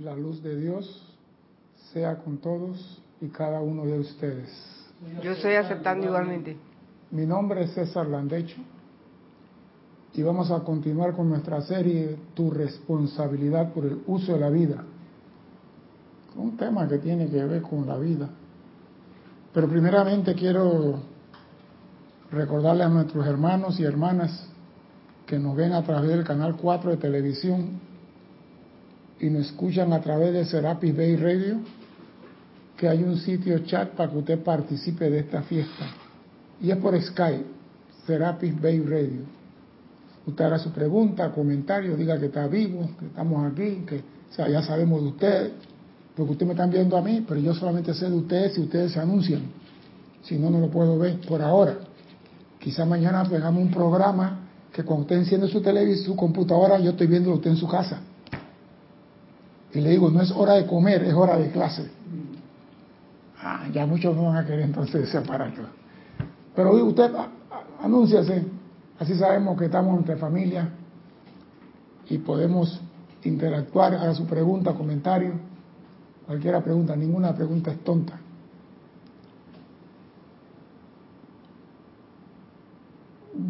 la luz de Dios sea con todos y cada uno de ustedes. Yo estoy aceptando igualmente. Mi nombre es César Landecho y vamos a continuar con nuestra serie Tu responsabilidad por el uso de la vida. Un tema que tiene que ver con la vida. Pero primeramente quiero recordarle a nuestros hermanos y hermanas que nos ven a través del canal 4 de televisión y nos escuchan a través de Serapis Bay Radio, que hay un sitio chat para que usted participe de esta fiesta. Y es por Skype, Serapis Bay Radio. Usted hará su pregunta, comentario, diga que está vivo, que estamos aquí, que ya sabemos de ustedes, porque ustedes me están viendo a mí, pero yo solamente sé de ustedes si ustedes se anuncian. Si no, no lo puedo ver por ahora. Quizá mañana hagamos un programa que cuando usted enciende su televisor, su computadora, yo estoy viendo usted en su casa. Y le digo, no es hora de comer, es hora de clase. Ah, ya muchos no van a querer entonces separarlo. Pero usted anúnciase, así sabemos que estamos entre familia y podemos interactuar, haga su pregunta, comentario, cualquiera pregunta, ninguna pregunta es tonta.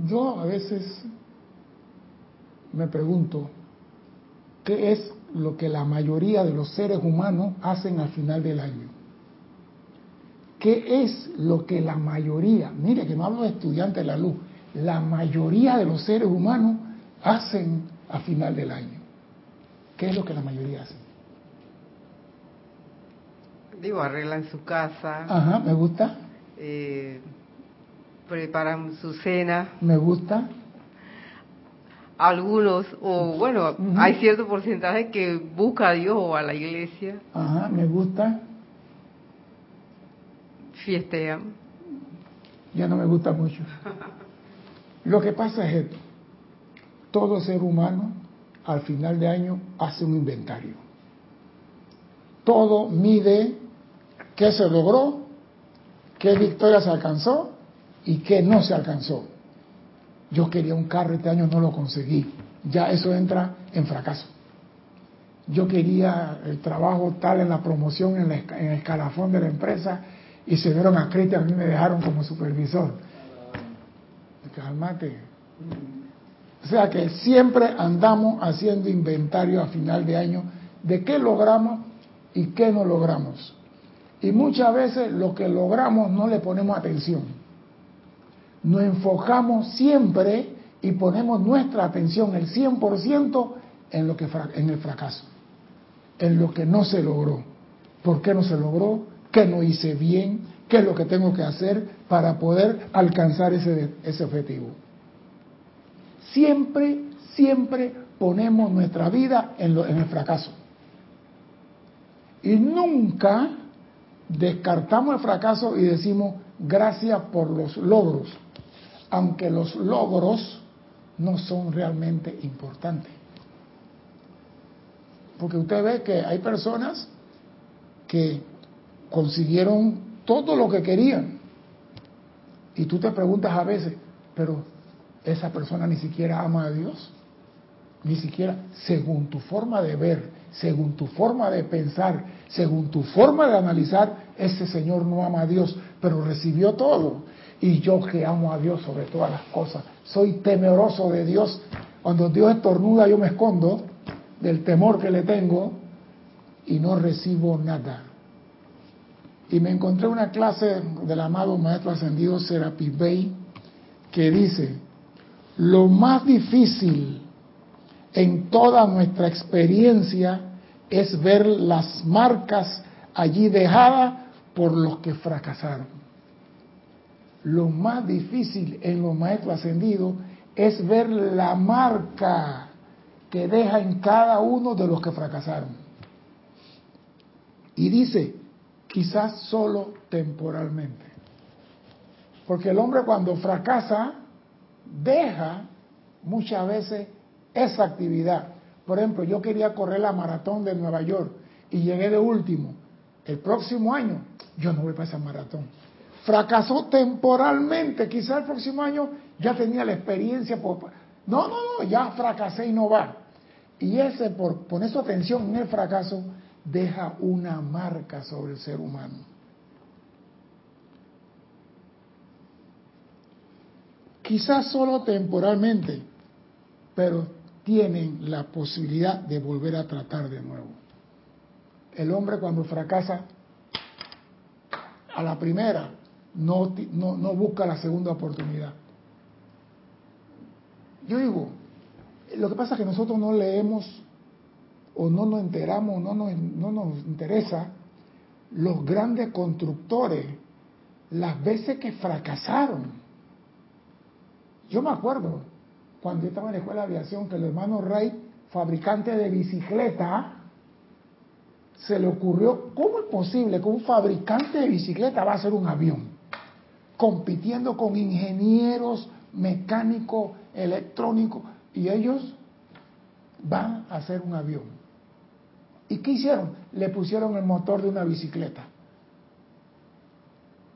Yo a veces me pregunto, ¿qué es lo que la mayoría de los seres humanos hacen al final del año. ¿Qué es lo que la mayoría, mire que no hablo de estudiantes de la luz, la mayoría de los seres humanos hacen al final del año? ¿Qué es lo que la mayoría hace? Digo, arreglan su casa. Ajá, me gusta. Eh, preparan su cena. Me gusta algunos, o bueno, hay cierto porcentaje que busca a Dios o a la iglesia. Ajá, me gusta. Fiestean. Ya no me gusta mucho. Lo que pasa es esto. Todo ser humano al final de año hace un inventario. Todo mide qué se logró, qué victoria se alcanzó y qué no se alcanzó. Yo quería un carro, este año no lo conseguí. Ya eso entra en fracaso. Yo quería el trabajo tal en la promoción, en, el escalafón de la empresa, y se dieron a y a mí me dejaron como supervisor. Calmate. O sea que siempre andamos haciendo inventario a final de año de qué logramos y qué no logramos. Y muchas veces lo que logramos no le ponemos atención nos enfocamos siempre y ponemos nuestra atención el 100% en, lo que, en el fracaso, en lo que no se logró. ¿Por qué no se logró? ¿Qué no hice bien? ¿Qué es lo que tengo que hacer para poder alcanzar ese, ese objetivo? Siempre, siempre ponemos nuestra vida en, en el fracaso. Y nunca descartamos el fracaso y decimos gracias por los logros aunque los logros no son realmente importantes. Porque usted ve que hay personas que consiguieron todo lo que querían. Y tú te preguntas a veces, pero esa persona ni siquiera ama a Dios. Ni siquiera, según tu forma de ver, según tu forma de pensar, según tu forma de analizar, ese Señor no ama a Dios, pero recibió todo. Y yo que amo a Dios sobre todas las cosas, soy temeroso de Dios. Cuando Dios estornuda yo me escondo del temor que le tengo y no recibo nada. Y me encontré una clase del amado Maestro Ascendido Serapis Bey que dice, lo más difícil en toda nuestra experiencia es ver las marcas allí dejadas por los que fracasaron lo más difícil en los maestros ascendidos es ver la marca que deja en cada uno de los que fracasaron. Y dice, quizás solo temporalmente. Porque el hombre cuando fracasa, deja muchas veces esa actividad. Por ejemplo, yo quería correr la maratón de Nueva York y llegué de último. El próximo año yo no voy para esa maratón fracasó temporalmente, quizá el próximo año ya tenía la experiencia. no, no, no, ya fracasé y no va. Y ese, por poner su atención en el fracaso, deja una marca sobre el ser humano. Quizás solo temporalmente, pero tienen la posibilidad de volver a tratar de nuevo. El hombre cuando fracasa a la primera no, no, busca la segunda oportunidad. Yo digo, lo que pasa es que nosotros no leemos o no nos enteramos, no nos, no nos interesa los grandes constructores, las veces que fracasaron. Yo me acuerdo cuando yo estaba en la escuela de aviación que el hermano Rey, fabricante de bicicleta, se le ocurrió, ¿cómo es posible que un fabricante de bicicleta va a hacer un avión? Compitiendo con ingenieros mecánicos, electrónicos, y ellos van a hacer un avión. ¿Y qué hicieron? Le pusieron el motor de una bicicleta.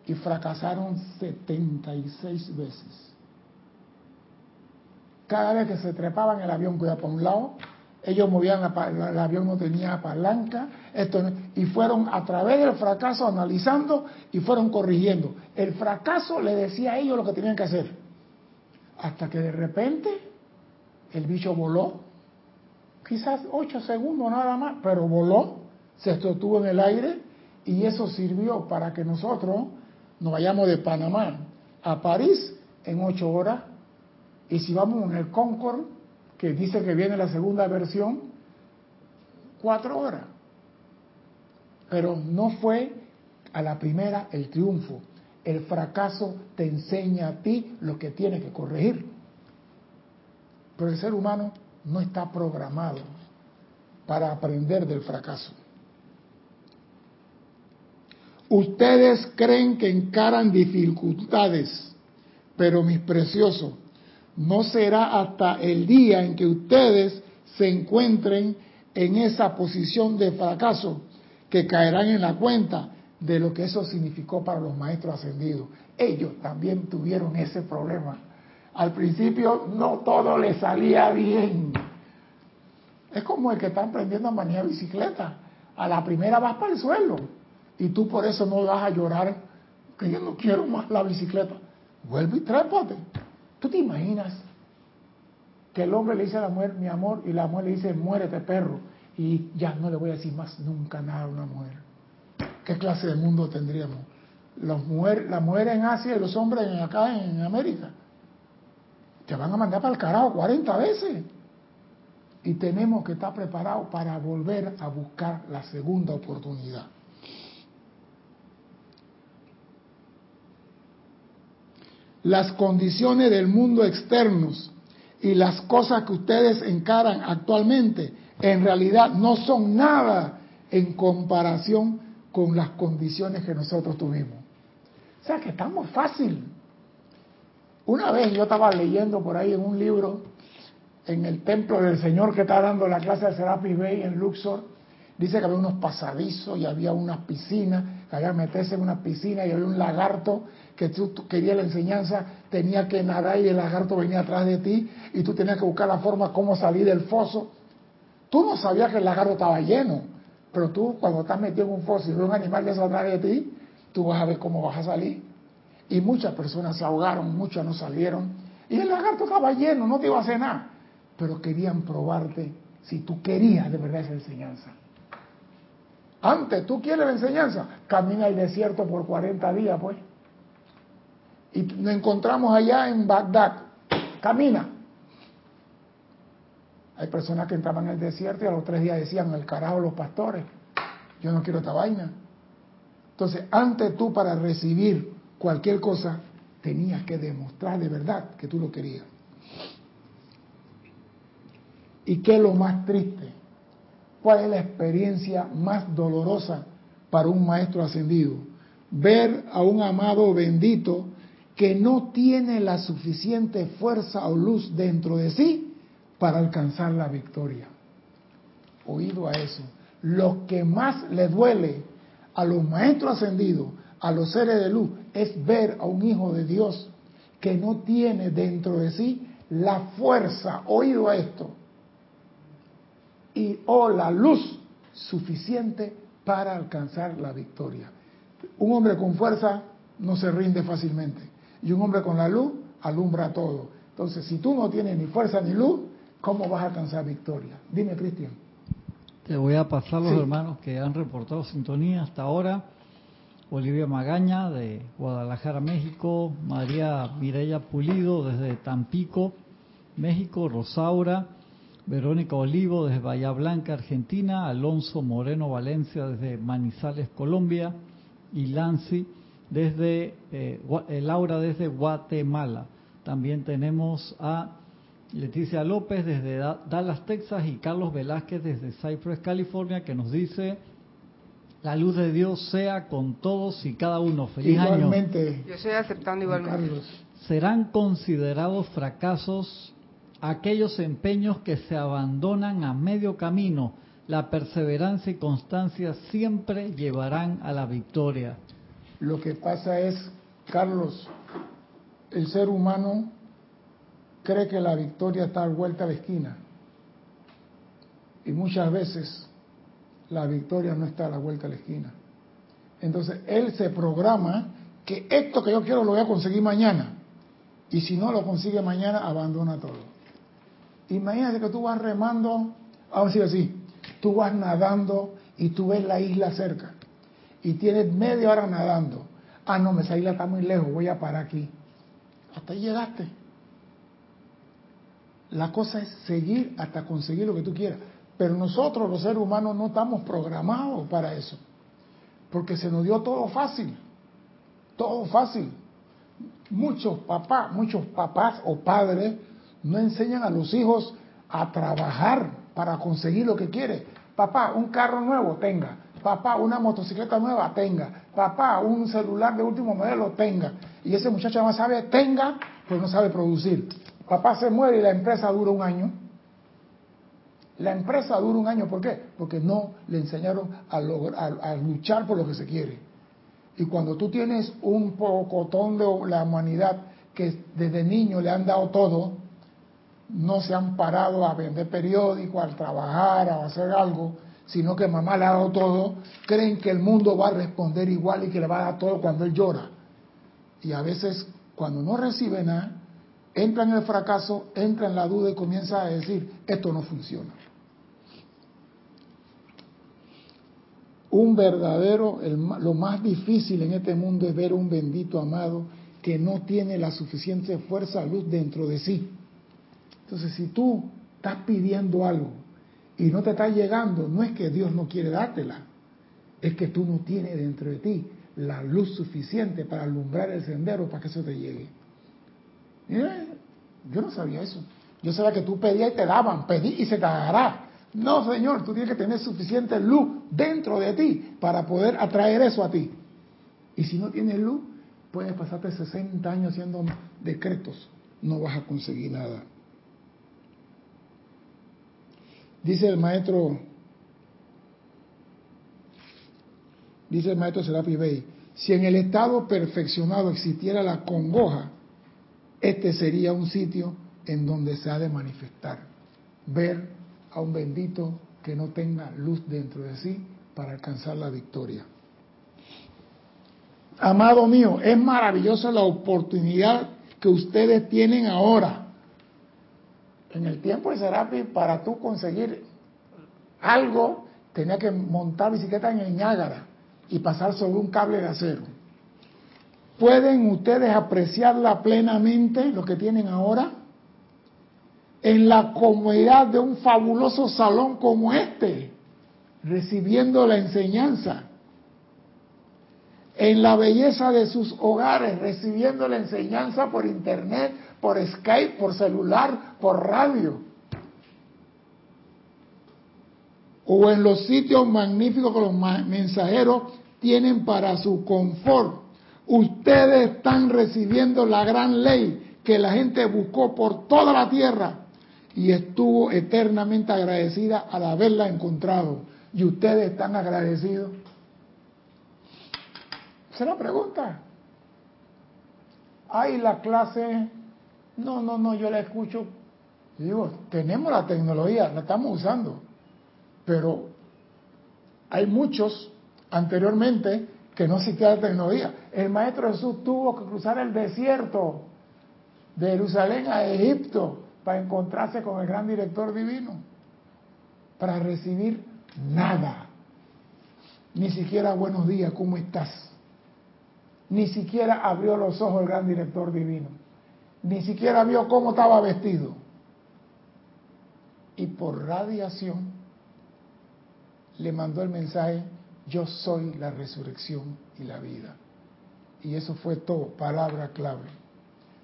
Y fracasaron 76 veces. Cada vez que se trepaban el avión iba para un lado, ellos movían la, el avión no tenía palanca, esto y fueron a través del fracaso analizando y fueron corrigiendo. El fracaso le decía a ellos lo que tenían que hacer. Hasta que de repente el bicho voló quizás ocho segundos nada más, pero voló, se sostuvo en el aire y eso sirvió para que nosotros nos vayamos de Panamá a París en ocho horas y si vamos en el Concorde, que dice que viene la segunda versión, cuatro horas. Pero no fue a la primera el triunfo. El fracaso te enseña a ti lo que tienes que corregir. Pero el ser humano no está programado para aprender del fracaso. Ustedes creen que encaran dificultades, pero mis preciosos, no será hasta el día en que ustedes se encuentren en esa posición de fracaso que caerán en la cuenta de lo que eso significó para los maestros ascendidos. Ellos también tuvieron ese problema al principio no todo le salía bien. Es como el que está aprendiendo a manejar bicicleta. A la primera vas para el suelo. Y tú por eso no vas a llorar que yo no quiero más la bicicleta. Vuelve y trépate. ¿Tú te imaginas que el hombre le dice a la mujer, mi amor, y la mujer le dice, muérete perro? Y ya no le voy a decir más nunca nada a una mujer. ¿Qué clase de mundo tendríamos? Las mujeres, la mujer en Asia y los hombres acá en América te van a mandar para el carajo 40 veces. Y tenemos que estar preparados para volver a buscar la segunda oportunidad. Las condiciones del mundo externos y las cosas que ustedes encaran actualmente en realidad no son nada en comparación con las condiciones que nosotros tuvimos. O sea que estamos fácil una vez yo estaba leyendo por ahí en un libro, en el templo del Señor que está dando la clase de Serapis Bay en Luxor, dice que había unos pasadizos y había unas piscinas, que había meterse en una piscina y había un lagarto que tú, querías la enseñanza, tenía que nadar y el lagarto venía atrás de ti y tú tenías que buscar la forma cómo salir del foso. Tú no sabías que el lagarto estaba lleno, pero tú cuando estás metido en un foso y ves un animal de atrás de ti, tú vas a ver cómo vas a salir. Y muchas personas se ahogaron, muchas no salieron. Y el lagarto estaba lleno, no te iba a hacer nada. Pero querían probarte si tú querías de verdad esa enseñanza. Antes, ¿tú quieres la enseñanza? Camina el desierto por 40 días, pues. Y nos encontramos allá en Bagdad. Camina. Hay personas que entraban en el desierto y a los tres días decían, el carajo los pastores, yo no quiero esta vaina. Entonces, antes tú para recibir cualquier cosa, tenías que demostrar de verdad que tú lo querías. ¿Y qué es lo más triste? ¿Cuál es la experiencia más dolorosa para un maestro ascendido? Ver a un amado bendito que no tiene la suficiente fuerza o luz dentro de sí para alcanzar la victoria. Oído a eso. Lo que más le duele a los maestros ascendidos a los seres de luz es ver a un hijo de Dios que no tiene dentro de sí la fuerza, oído a esto, y o la luz suficiente para alcanzar la victoria. Un hombre con fuerza no se rinde fácilmente y un hombre con la luz alumbra todo. Entonces, si tú no tienes ni fuerza ni luz, ¿cómo vas a alcanzar victoria? Dime, Cristian. Te voy a pasar los hermanos que han reportado sintonía hasta ahora. Olivia Magaña de Guadalajara, México, María Mireya Pulido desde Tampico, México, Rosaura, Verónica Olivo desde Bahía Blanca, Argentina, Alonso Moreno Valencia desde Manizales, Colombia, y Lancy desde eh, eh, Laura desde Guatemala. También tenemos a Leticia López desde Dallas, Texas y Carlos Velázquez desde Cypress, California, que nos dice la luz de Dios sea con todos y cada uno. Feliz igualmente, Yo estoy aceptando igualmente. Serán considerados fracasos aquellos empeños que se abandonan a medio camino. La perseverancia y constancia siempre llevarán a la victoria. Lo que pasa es, Carlos, el ser humano cree que la victoria está vuelta a la esquina. Y muchas veces la victoria no está a la vuelta a la esquina. Entonces él se programa que esto que yo quiero lo voy a conseguir mañana. Y si no lo consigue mañana, abandona todo. Imagínate que tú vas remando, vamos a decir así, tú vas nadando y tú ves la isla cerca. Y tienes media hora nadando. Ah, no, esa isla está muy lejos, voy a parar aquí. Hasta ahí llegaste. La cosa es seguir hasta conseguir lo que tú quieras. Pero nosotros, los seres humanos, no estamos programados para eso. Porque se nos dio todo fácil. Todo fácil. Muchos papás, muchos papás o padres no enseñan a los hijos a trabajar para conseguir lo que quiere. Papá, un carro nuevo, tenga. Papá, una motocicleta nueva, tenga. Papá, un celular de último modelo, tenga. Y ese muchacho además sabe, tenga, pues no sabe producir. Papá se muere y la empresa dura un año. La empresa dura un año, ¿por qué? Porque no le enseñaron a, a luchar por lo que se quiere. Y cuando tú tienes un pocotón de la humanidad que desde niño le han dado todo, no se han parado a vender periódicos, a trabajar, a hacer algo, sino que mamá le ha dado todo, creen que el mundo va a responder igual y que le va a dar todo cuando él llora. Y a veces, cuando no recibe nada, entra en el fracaso, entra en la duda y comienza a decir, esto no funciona. Un verdadero, lo más difícil en este mundo es ver un bendito amado que no tiene la suficiente fuerza, luz dentro de sí entonces, si tú estás pidiendo algo y no te está llegando, no es que Dios no quiere dártela, es que tú no tienes dentro de ti la luz suficiente para alumbrar el sendero para que eso te llegue. yo no sabía eso. Yo sabía que tú pedías y te daban, pedí y se te dará. No, Señor, tú tienes que tener suficiente luz dentro de ti para poder atraer eso a ti. Y si no tienes luz, puedes pasarte 60 años haciendo decretos, no vas a conseguir nada. Dice el maestro, dice el maestro Serapi Bey, si en el estado perfeccionado existiera la congoja, este sería un sitio en donde se ha de manifestar, ver a un bendito que no tenga luz dentro de sí para alcanzar la victoria. Amado mío, es maravillosa la oportunidad que ustedes tienen ahora en el tiempo de Serapi, para tú conseguir algo, tenía que montar bicicleta en el Niágara y pasar sobre un cable de acero. ¿Pueden ustedes apreciarla plenamente, lo que tienen ahora? En la comodidad de un fabuloso salón como este, recibiendo la enseñanza. En la belleza de sus hogares, recibiendo la enseñanza por internet, por Skype, por celular, por radio. O en los sitios magníficos que los mensajeros tienen para su confort. Ustedes están recibiendo la gran ley que la gente buscó por toda la tierra y estuvo eternamente agradecida al haberla encontrado. ¿Y ustedes están agradecidos? Esa es la pregunta. Hay la clase no, no, no, yo la escucho. digo, tenemos la tecnología, la estamos usando. Pero hay muchos anteriormente que no existía la tecnología. El Maestro Jesús tuvo que cruzar el desierto de Jerusalén a Egipto para encontrarse con el gran director divino, para recibir nada. Ni siquiera buenos días, ¿cómo estás? Ni siquiera abrió los ojos el gran director divino. Ni siquiera vio cómo estaba vestido. Y por radiación le mandó el mensaje, yo soy la resurrección y la vida. Y eso fue todo, palabra clave.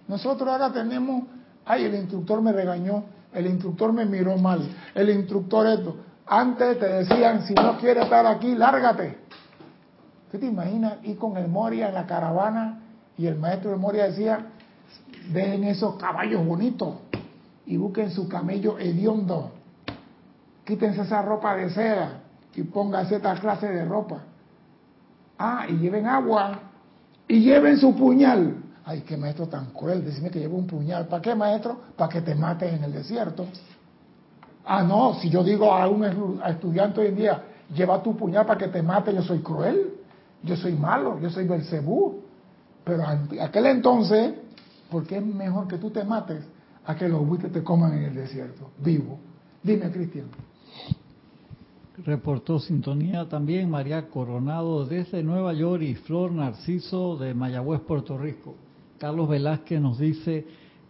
Nosotros ahora tenemos, ay, el instructor me regañó, el instructor me miró mal, el instructor esto. Antes te decían, si no quieres estar aquí, lárgate. ¿Usted te imaginas ir con el Moria en la caravana y el maestro de Moria decía, dejen esos caballos bonitos y busquen su camello hediondo. Quítense esa ropa de seda y pónganse esta clase de ropa. Ah, y lleven agua y lleven su puñal. Ay, qué maestro tan cruel, decime que llevo un puñal. ¿Para qué, maestro? Para que te mates en el desierto. Ah, no, si yo digo a un estudiante hoy en día, lleva tu puñal para que te mate, yo soy cruel, yo soy malo, yo soy Belcebú. Pero aquel entonces, porque es mejor que tú te mates a que los buitres te coman en el desierto, vivo. Dime, Cristian. Reportó sintonía también María Coronado desde Nueva York y Flor Narciso de Mayagüez, Puerto Rico. Carlos Velázquez nos dice,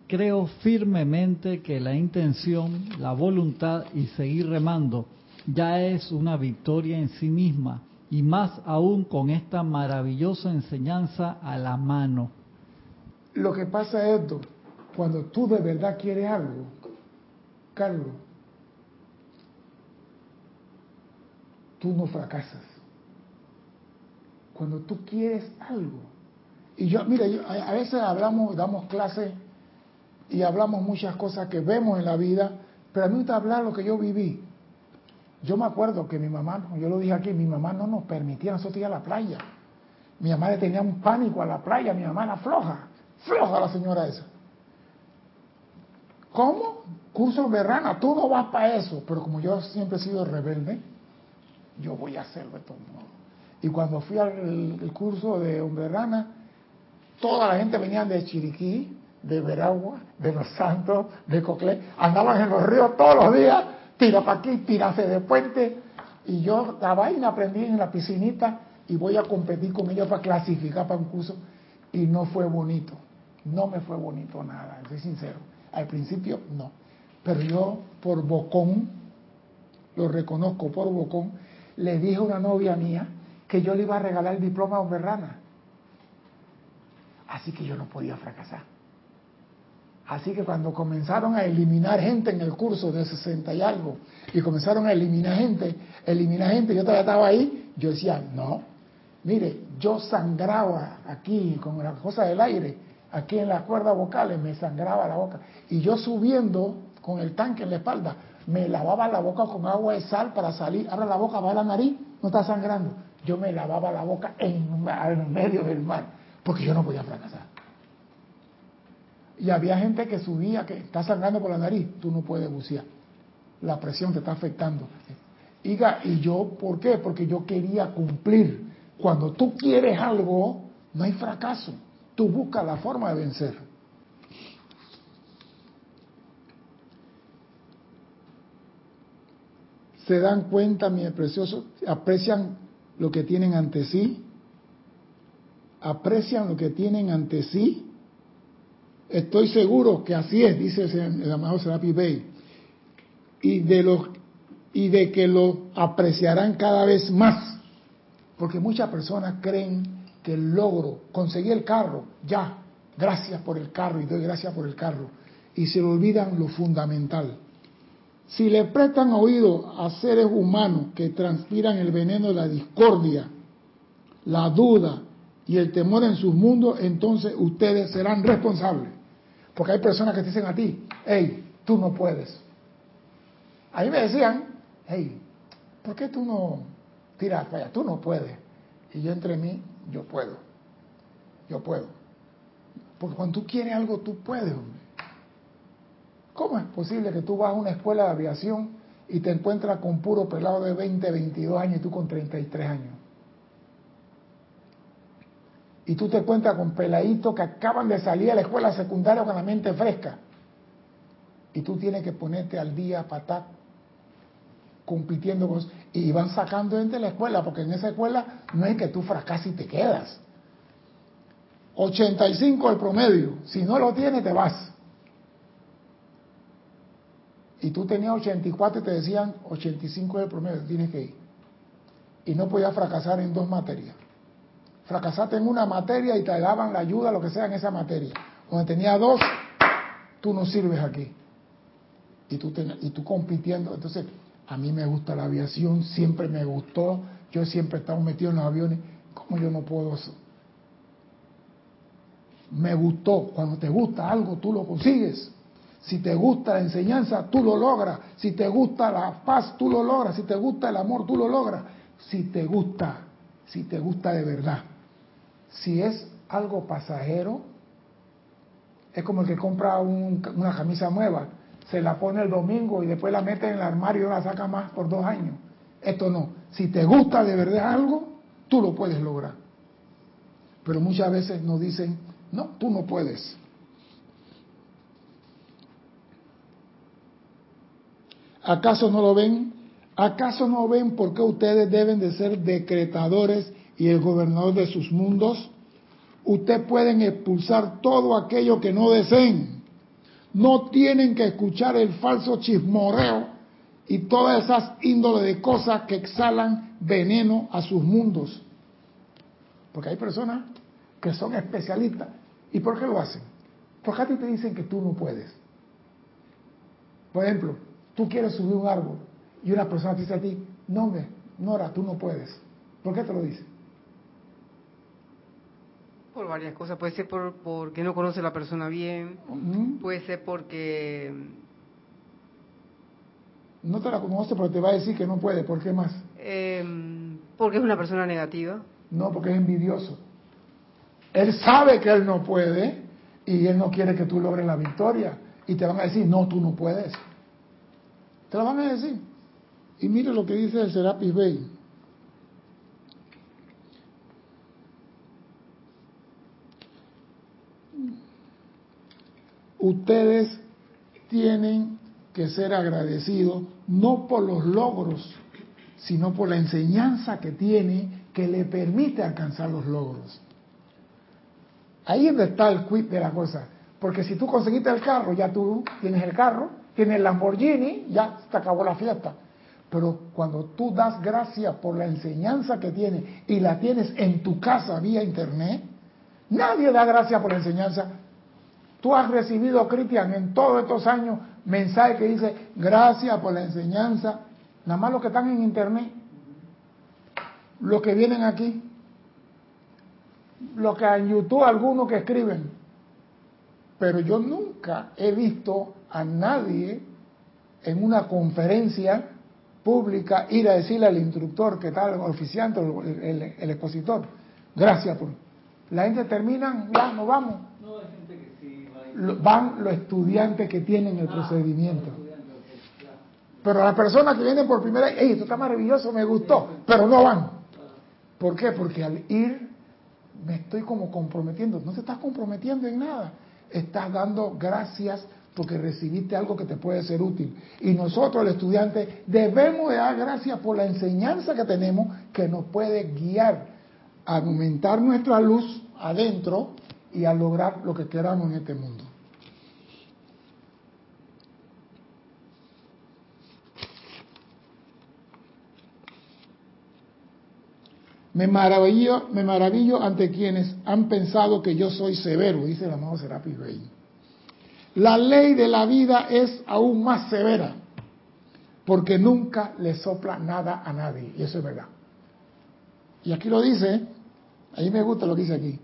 creo firmemente que la intención, la voluntad y seguir remando ya es una victoria en sí misma y más aún con esta maravillosa enseñanza a la mano. Lo que pasa es esto, cuando tú de verdad quieres algo, Carlos, tú no fracasas. Cuando tú quieres algo. Y yo, mira, a veces hablamos, damos clases y hablamos muchas cosas que vemos en la vida, pero a mí me gusta hablar lo que yo viví. Yo me acuerdo que mi mamá, yo lo dije aquí, mi mamá no nos permitía nosotros ir a la playa. Mi mamá le tenía un pánico a la playa, mi mamá era floja, floja la señora esa. ¿Cómo? Curso verano, tú no vas para eso. Pero como yo siempre he sido rebelde, yo voy a hacerlo de todos modos. Y cuando fui al curso de Verana, toda la gente venía de Chiriquí, de Veragua, de Los Santos, de Coclé, andaban en los ríos todos los días, tira para aquí, tirase de puente, y yo la vaina aprendí en la piscinita y voy a competir con ellos para clasificar para un curso, y no fue bonito, no me fue bonito nada, soy sincero, al principio no, pero yo por bocón, lo reconozco por bocón, le dije a una novia mía que yo le iba a regalar el diploma a Berrana. Así que yo no podía fracasar. Así que cuando comenzaron a eliminar gente en el curso de 60 y algo, y comenzaron a eliminar gente, eliminar gente, yo todavía estaba ahí, yo decía, no, mire, yo sangraba aquí con la cosa del aire, aquí en las cuerdas vocales me sangraba la boca, y yo subiendo con el tanque en la espalda, me lavaba la boca con agua de sal para salir, ahora la boca va a la nariz, no está sangrando, yo me lavaba la boca en, en medio del mar, porque yo no podía fracasar. Y había gente que subía, que está sangrando por la nariz, tú no puedes bucear. La presión te está afectando. Y, y yo, ¿por qué? Porque yo quería cumplir. Cuando tú quieres algo, no hay fracaso. Tú buscas la forma de vencer. Se dan cuenta, mi precioso, aprecian lo que tienen ante sí, aprecian lo que tienen ante sí Estoy seguro que así es, dice el, amado Serapi Bey, y de, y de que lo apreciarán cada vez más, porque muchas personas creen que el logro, conseguir el carro, ya, gracias por el carro y doy gracias por el carro, y se olvidan lo fundamental. Si le prestan oído a seres humanos que transpiran el veneno de la discordia, la duda y el temor en sus mundos, entonces ustedes serán responsables. Porque hay personas que te dicen a ti, hey, tú no puedes. A mí me decían, hey, ¿por qué tú no tiras para? Tú no puedes. Y yo entre mí, yo puedo. Yo puedo. Porque cuando tú quieres algo, tú puedes. ¿Cómo es posible que tú vas a una escuela de aviación y te encuentras con puro pelado de 20, 22 años y tú con 33 años. Y tú te encuentras con peladitos que acaban de salir de la escuela secundaria con la mente fresca. Y tú tienes que ponerte al día para estar compitiendo con... Y van sacando gente de la escuela, porque en esa escuela no es que tú fracasas y te quedas. 85 el promedio. Si no lo tienes, te vas. Y tú tenías 84 y te decían 85 es el promedio, tienes que ir. Y no podías fracasar en dos materias. Fracasaste en una materia y te daban la ayuda, lo que sea, en esa materia. Donde tenía dos, tú no sirves aquí. Y tú, y tú compitiendo. Entonces, a mí me gusta la aviación, siempre me gustó. Yo siempre he estado metido en los aviones. ¿Cómo yo no puedo me gustó. Cuando te gusta algo, tú lo consigues. Si te gusta la enseñanza, tú lo logras. Si te gusta la paz, tú lo logras. Si te gusta el amor, tú lo logras. Si te gusta, si te gusta de verdad. Si es algo pasajero, es como el que compra una camisa nueva, se la pone el domingo y después la mete en el armario y la saca más por dos años. Esto no. Si te gusta de verdad algo, tú lo puedes lograr. Pero muchas veces nos dicen, no, tú no puedes. ¿Acaso no lo ven? ¿Acaso no ven por qué ustedes deben de ser decretadores y el gobernador de sus mundos? Ustedes pueden expulsar todo aquello que no deseen. No tienen que escuchar el falso chismoreo y todas esas índoles de cosas que exhalan veneno a sus mundos. Porque hay personas que son especialistas ¿Y por qué lo hacen? Porque a ti te dicen que tú no puedes. Por ejemplo, tú quieres subir un árbol y una persona te dice a ti, no, me, Nora, tú no puedes. ¿Por qué te lo dice? Por varias cosas. Puede ser por, porque no conoce a la persona bien. Puede ser porque... No te la conoce, pero te va a decir que no puede. ¿Por qué más? Em, porque es una persona negativa. No, porque es envidioso. Él sabe que él no puede y él no quiere que tú logres la victoria. Y te van a decir, no, tú no puedes. Te lo van a decir. Y mire lo que dice el Serapis Bey. Ustedes tienen que ser agradecidos no por los logros, sino por la enseñanza que tiene que le permite alcanzar los logros. Ahí es donde está el quid de la cosa. Porque si tú conseguiste el carro, ya tú tienes el carro, tienes el Lamborghini, ya te acabó la fiesta. Pero cuando tú das gracias por la enseñanza que tienes y la tienes en tu casa vía internet, nadie da gracias por la enseñanza. Tú has recibido, Cristian, en todos estos años mensajes que dice gracias por la enseñanza. Nada más los que están en internet, los que vienen aquí, lo que en YouTube algunos que escriben, pero yo nunca he visto a nadie en una conferencia pública ir a decirle al instructor que tal, el oficiante, el, el, expositor, gracias por... La gente termina, ya, nos vamos. No, hay gente que sí Van los estudiantes que tienen el procedimiento. Pero las personas que vienen por primera vez, esto está maravilloso, me gustó, pero no van. ¿Por qué? Porque al ir me estoy como comprometiendo. No te estás comprometiendo en nada. Estás dando gracias porque recibiste algo que te puede ser útil. Y nosotros, el estudiante, debemos dar gracias por la enseñanza que tenemos que nos puede guiar aumentar nuestra luz adentro y a lograr lo que queramos en este mundo. Me maravillo, me maravillo ante quienes han pensado que yo soy severo, dice el amado Serapis. La ley de la vida es aún más severa, porque nunca le sopla nada a nadie, y eso es verdad. Y aquí lo dice, ahí me gusta lo que dice aquí.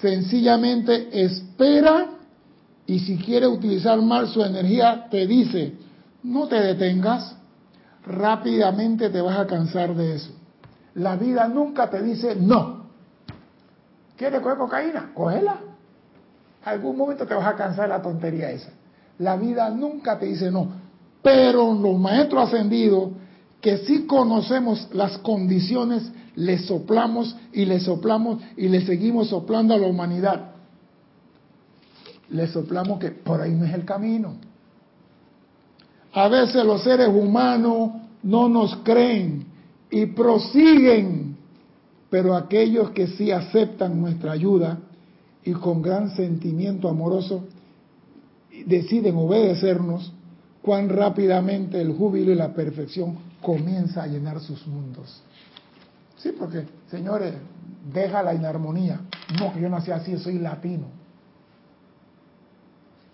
Sencillamente espera y si quiere utilizar mal su energía, te dice, no te detengas, rápidamente te vas a cansar de eso. La vida nunca te dice no. ¿Quieres coger cocaína? Cógela. Algún momento te vas a cansar de la tontería esa. La vida nunca te dice no. Pero los maestros ascendidos, que sí conocemos las condiciones, le soplamos y le soplamos y le seguimos soplando a la humanidad. Le soplamos que por ahí no es el camino. A veces los seres humanos no nos creen y prosiguen, pero aquellos que sí aceptan nuestra ayuda y con gran sentimiento amoroso deciden obedecernos, cuán rápidamente el júbilo y la perfección comienza a llenar sus mundos. Sí, porque, señores, deja la inarmonía. No, que yo nací así, soy latino.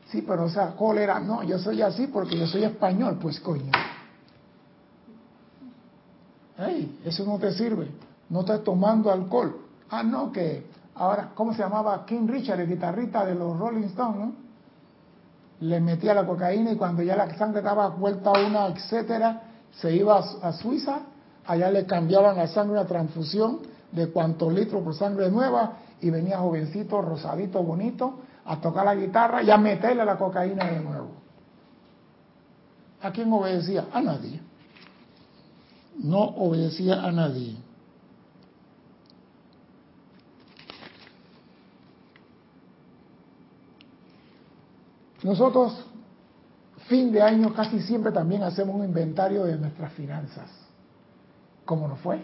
Sí, pero o sea, cólera, no, yo soy así porque yo soy español, pues coño. Hey, eso no te sirve. No estás tomando alcohol. Ah, no, que ahora, ¿cómo se llamaba? King Richard, el guitarrista de los Rolling Stones, ¿no? le metía la cocaína y cuando ya la sangre estaba vuelta a una, etcétera, se iba a, Suiza, allá le cambiaban la sangre una transfusión de cuantos litros por sangre nueva y venía jovencito, rosadito, bonito, a tocar la guitarra y a meterle la cocaína de nuevo. ¿A quién obedecía? A nadie. No obedecía a nadie. Nosotros, fin de año, casi siempre también hacemos un inventario de nuestras finanzas. ¿Cómo nos fue?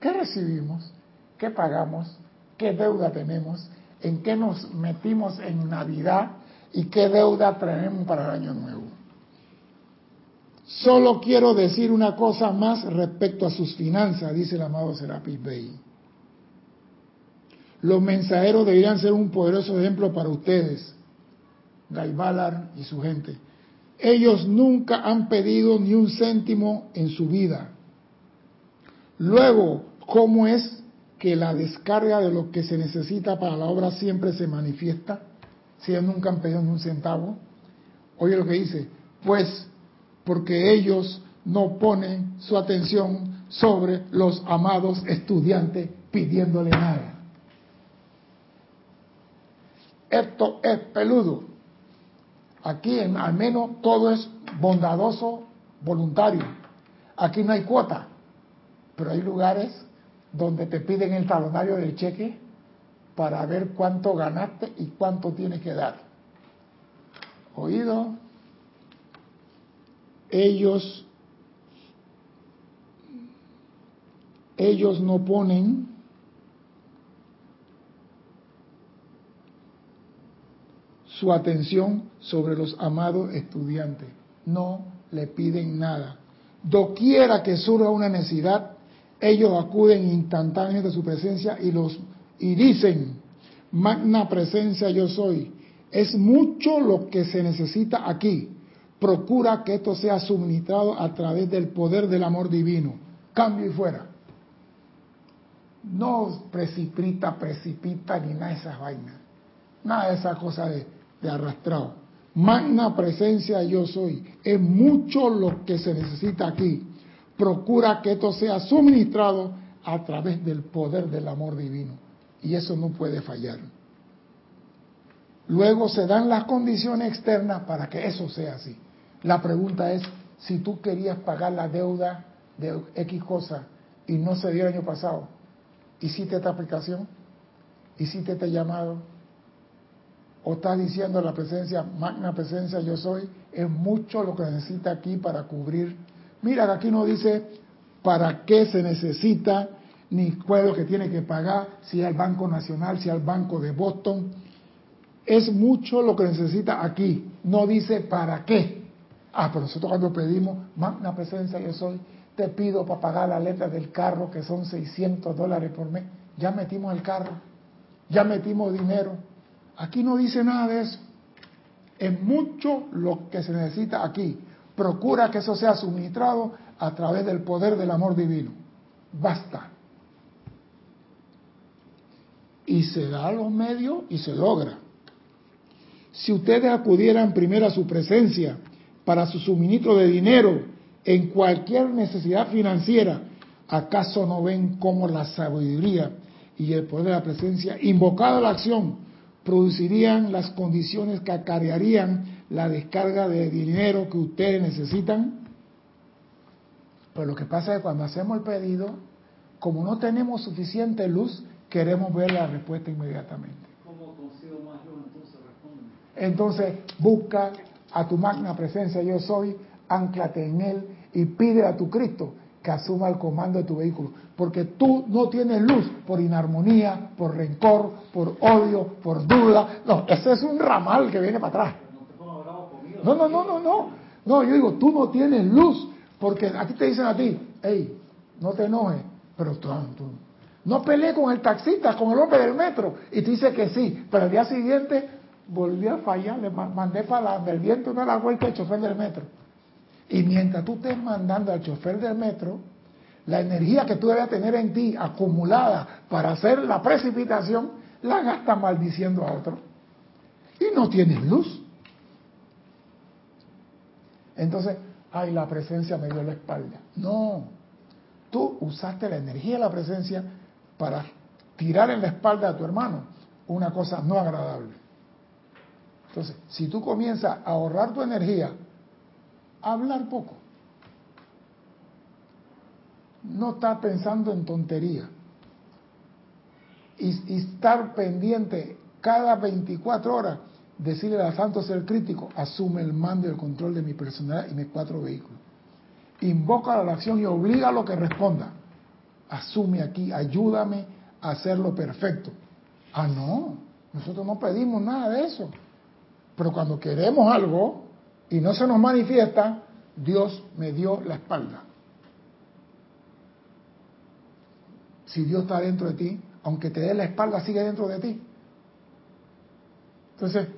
¿Qué recibimos? ¿Qué pagamos? ¿Qué deuda tenemos? ¿En qué nos metimos en Navidad? ¿Y qué deuda tenemos para el año nuevo? Solo quiero decir una cosa más respecto a sus finanzas, dice el amado Serapis Bey. Los mensajeros deberían ser un poderoso ejemplo para ustedes Gaibalar y su gente. Ellos nunca han pedido ni un céntimo en su vida. Luego, ¿cómo es que la descarga de lo que se necesita para la obra siempre se manifiesta? Si ellos nunca han pedido ni un centavo. Oye lo que dice, pues porque ellos no ponen su atención sobre los amados estudiantes pidiéndole nada. Esto es peludo. Aquí al menos todo es bondadoso, voluntario. Aquí no hay cuota, pero hay lugares donde te piden el talonario del cheque para ver cuánto ganaste y cuánto tienes que dar. Oído, ellos ellos no ponen su atención sobre los amados estudiantes. No le piden nada. Doquiera que surja una necesidad, ellos acuden instantáneamente a su presencia y los y dicen, magna presencia yo soy. Es mucho lo que se necesita aquí. Procura que esto sea suministrado a través del poder del amor divino. Cambio y fuera. No precipita, precipita ni nada de esas vainas. Nada de esa cosa de de arrastrado. Magna presencia yo soy. Es mucho lo que se necesita aquí. Procura que esto sea suministrado a través del poder del amor divino. Y eso no puede fallar. Luego se dan las condiciones externas para que eso sea así. La pregunta es, si tú querías pagar la deuda de X cosa y no se dio el año pasado, ¿hiciste esta aplicación? ¿Hiciste este llamado? o estás diciendo la presencia, magna presencia yo soy, es mucho lo que necesita aquí para cubrir. Mira que aquí no dice para qué se necesita, ni cuál que tiene que pagar, si al Banco Nacional, si al Banco de Boston. Es mucho lo que necesita aquí, no dice para qué. Ah, pero nosotros cuando pedimos, magna presencia yo soy, te pido para pagar la letra del carro que son 600 dólares por mes. Ya metimos el carro, ya metimos dinero, Aquí no dice nada de eso. Es mucho lo que se necesita aquí. Procura que eso sea suministrado a través del poder del amor divino. Basta. Y se da los medios y se logra. Si ustedes acudieran primero a su presencia para su suministro de dinero en cualquier necesidad financiera, ¿acaso no ven cómo la sabiduría y el poder de la presencia, invocada a la acción, producirían las condiciones que acarrearían la descarga de dinero que ustedes necesitan. Pero lo que pasa es que cuando hacemos el pedido, como no tenemos suficiente luz, queremos ver la respuesta inmediatamente. ¿Cómo consigo más luz? Entonces Entonces busca a tu magna presencia yo soy, anclate en él y pide a tu Cristo que asuma el comando de tu vehículo. Porque tú no tienes luz por inarmonía, por rencor, por odio, por duda. No, ese es un ramal que viene para atrás. No, no, no, no, no. No, yo digo, tú no tienes luz porque aquí te dicen a ti, hey, no te enojes, pero tú, no pelees con el taxista, con el hombre del metro. Y tú dices que sí, pero el día siguiente volví a fallar, le mandé para el viento de la vuelta al chofer del metro. Y mientras tú estés mandando al chofer del metro, la energía que tú debes tener en ti acumulada para hacer la precipitación, la gastas maldiciendo a otro. Y no tienes luz. Entonces, ay, la presencia me dio la espalda. No, tú usaste la energía de la presencia para tirar en la espalda a tu hermano una cosa no agradable. Entonces, si tú comienzas a ahorrar tu energía, hablar poco, no estar pensando en tontería y, y, estar pendiente cada 24 horas, decirle al santo ser crítico, asume el mando y el control de mi personalidad y mis cuatro vehículos. Invoca la acción y obliga a lo que responda. Asume aquí, ayúdame a hacerlo perfecto. Ah, no, nosotros no pedimos nada de eso. Pero cuando queremos algo y no se nos manifiesta, Dios me dio la espalda. Si Dios está dentro de ti, aunque te dé la espalda, sigue dentro de ti. Entonces,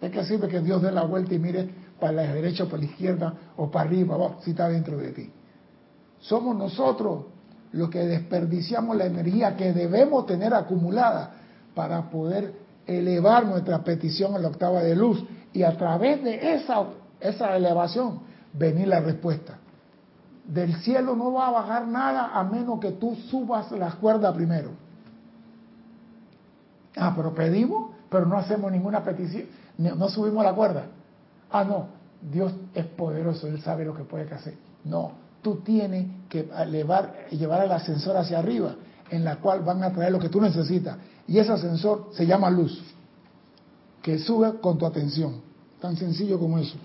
¿es que sirve que Dios dé la vuelta y mire para la derecha para la izquierda o para arriba, abajo, si está dentro de ti? Somos nosotros los que desperdiciamos la energía que debemos tener acumulada para poder elevar nuestra petición a la octava de luz y a través de esa, esa elevación venir la respuesta. Del cielo no va a bajar nada a menos que tú subas la cuerda primero. Ah, pero pedimos, pero no hacemos ninguna petición, no subimos la cuerda. Ah, no, Dios es poderoso, Él sabe lo que puede hacer. No, tú tienes que llevar el ascensor hacia arriba, en la cual van a traer lo que tú necesitas. Y ese ascensor se llama luz, que sube con tu atención. Tan sencillo como eso.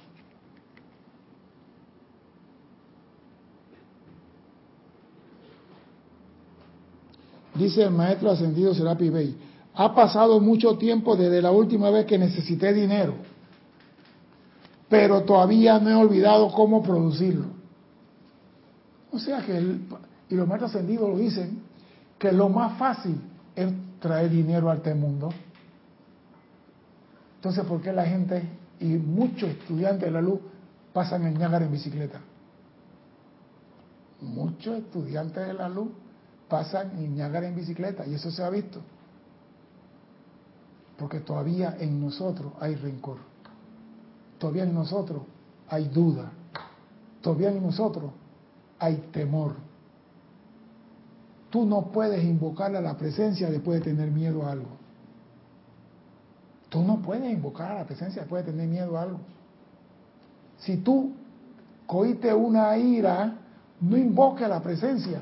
Dice el maestro ascendido Serapi Bey, ha pasado mucho tiempo desde la última vez que necesité dinero, pero todavía no he olvidado cómo producirlo. O sea que, y los maestros ascendidos lo dicen, que lo más fácil es traer dinero al este mundo. Entonces, ¿por qué la gente y muchos estudiantes de la luz pasan en Ñágara en bicicleta? Muchos estudiantes de la luz pasan en Ñágara en bicicleta y eso se ha visto. Porque todavía en nosotros hay rencor. Todavía en nosotros hay duda. Todavía en nosotros hay temor. Tú no puedes invocar a la presencia después de tener miedo a algo. Tú no puedes invocar a la presencia después de tener miedo a algo. Si tú coíste una ira, no invoques a la presencia,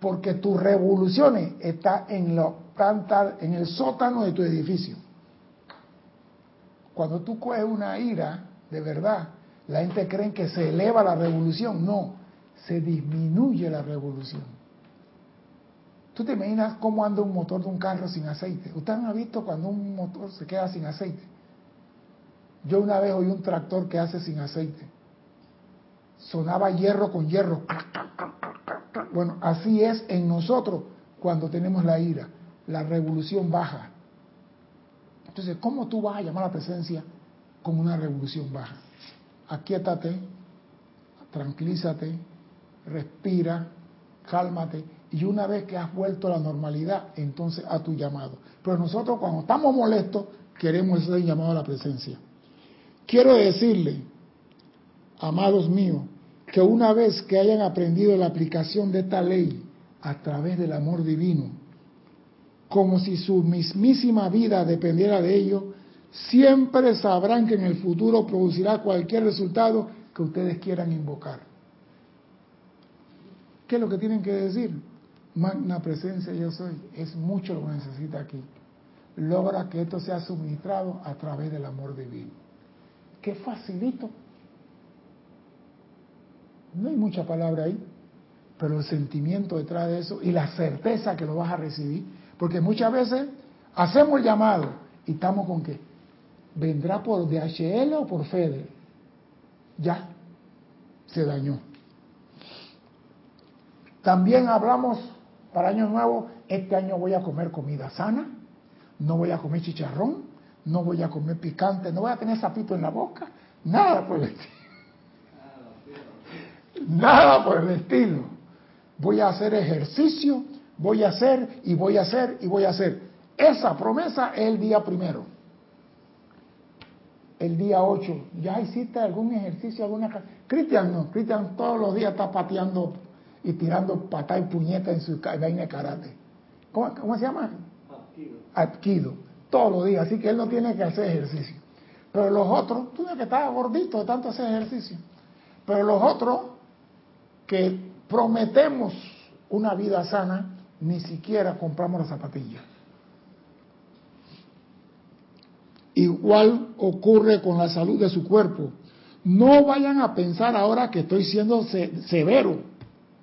porque tus revoluciones están en, lo, en el sótano de tu edificio. Cuando tú coges una ira, de verdad, la gente cree que se eleva la revolución. No, se disminuye la revolución. ¿Tú te imaginas cómo anda un motor de un carro sin aceite? ¿Ustedes han visto cuando un motor se queda sin aceite? Yo una vez oí un tractor que hace sin aceite. Sonaba hierro con hierro. Bueno, así es en nosotros cuando tenemos la ira. La revolución baja. Entonces, ¿cómo tú vas a llamar a la presencia con una revolución baja? Aquietate, tranquilízate, respira, cálmate, y una vez que has vuelto a la normalidad, entonces a tu llamado. Pero nosotros cuando estamos molestos, queremos ser llamado a la presencia. Quiero decirle, amados míos, que una vez que hayan aprendido la aplicación de esta ley a través del amor divino, como si su mismísima vida dependiera de ello, siempre sabrán que en el futuro producirá cualquier resultado que ustedes quieran invocar. ¿Qué es lo que tienen que decir? Magna presencia yo soy. Es mucho lo que necesita aquí. Logra que esto sea suministrado a través del amor divino. Qué facilito. No hay mucha palabra ahí, pero el sentimiento detrás de eso y la certeza que lo vas a recibir. Porque muchas veces hacemos el llamado y estamos con qué? ¿Vendrá por DHL o por FEDE? Ya, se dañó. También hablamos para Año Nuevo, este año voy a comer comida sana, no voy a comer chicharrón, no voy a comer picante, no voy a tener sapito en la boca, nada por el estilo. Nada por el estilo. Voy a hacer ejercicio, voy a hacer y voy a hacer y voy a hacer. Esa promesa es el día primero. El día 8, ¿ya hiciste algún ejercicio, alguna... Cristian no, Cristian todos los días está pateando y tirando patá y puñeta en su vaina de karate. ¿Cómo, se llama? Adquido. Todos los días, así que él no tiene que hacer ejercicio. Pero los otros, tú ves que estaba gordito de tanto hacer ejercicio. Pero los otros que prometemos una vida sana, ni siquiera compramos las zapatillas. Igual ocurre con la salud de su cuerpo. No vayan a pensar ahora que estoy siendo severo,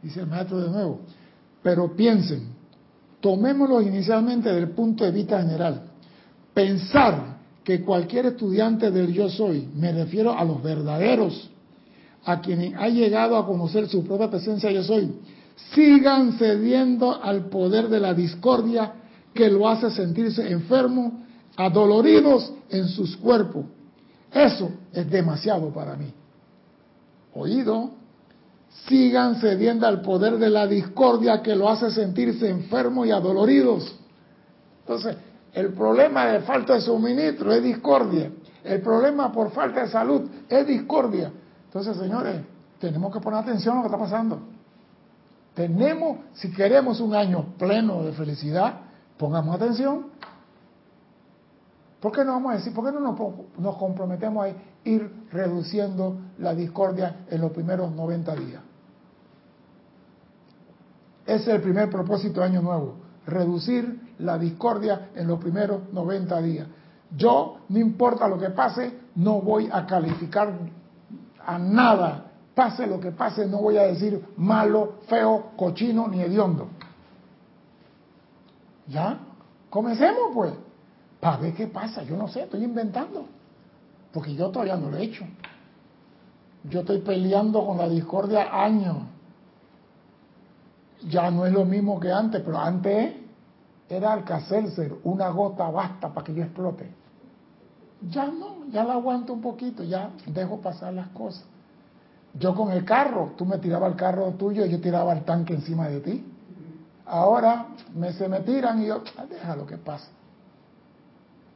dice el maestro de nuevo, pero piensen, tomémoslo inicialmente desde el punto de vista general. Pensar que cualquier estudiante del yo soy, me refiero a los verdaderos, a quienes ha llegado a conocer su propia presencia yo soy, sigan cediendo al poder de la discordia que lo hace sentirse enfermo adoloridos en sus cuerpos. Eso es demasiado para mí. Oído, sigan cediendo al poder de la discordia que lo hace sentirse enfermos y adoloridos. Entonces, el problema de falta de suministro es discordia. El problema por falta de salud es discordia. Entonces, señores, tenemos que poner atención a lo que está pasando. Tenemos, si queremos un año pleno de felicidad, pongamos atención ¿Por qué no vamos a decir, por qué no nos, comprometemos a ir reduciendo la discordia en los primeros 90 días? Ese es el primer propósito de Año Nuevo, reducir la discordia en los primeros 90 días. Yo, no importa lo que pase, no voy a calificar a nada. Pase lo que pase, no voy a decir malo, feo, cochino ni hediondo. ¿Ya? Comencemos pues a ver qué pasa. Yo no sé, estoy inventando. Porque yo todavía no lo he hecho. Yo estoy peleando con la discordia años. Ya no es lo mismo que antes, pero antes era ser una gota basta para que yo explote. Ya no, ya la aguanto un poquito, ya dejo pasar las cosas. Yo con el carro, tú me tirabas el carro tuyo y yo tiraba el tanque encima de ti. Ahora me, se me tiran y yo, ah, deja lo que pasa.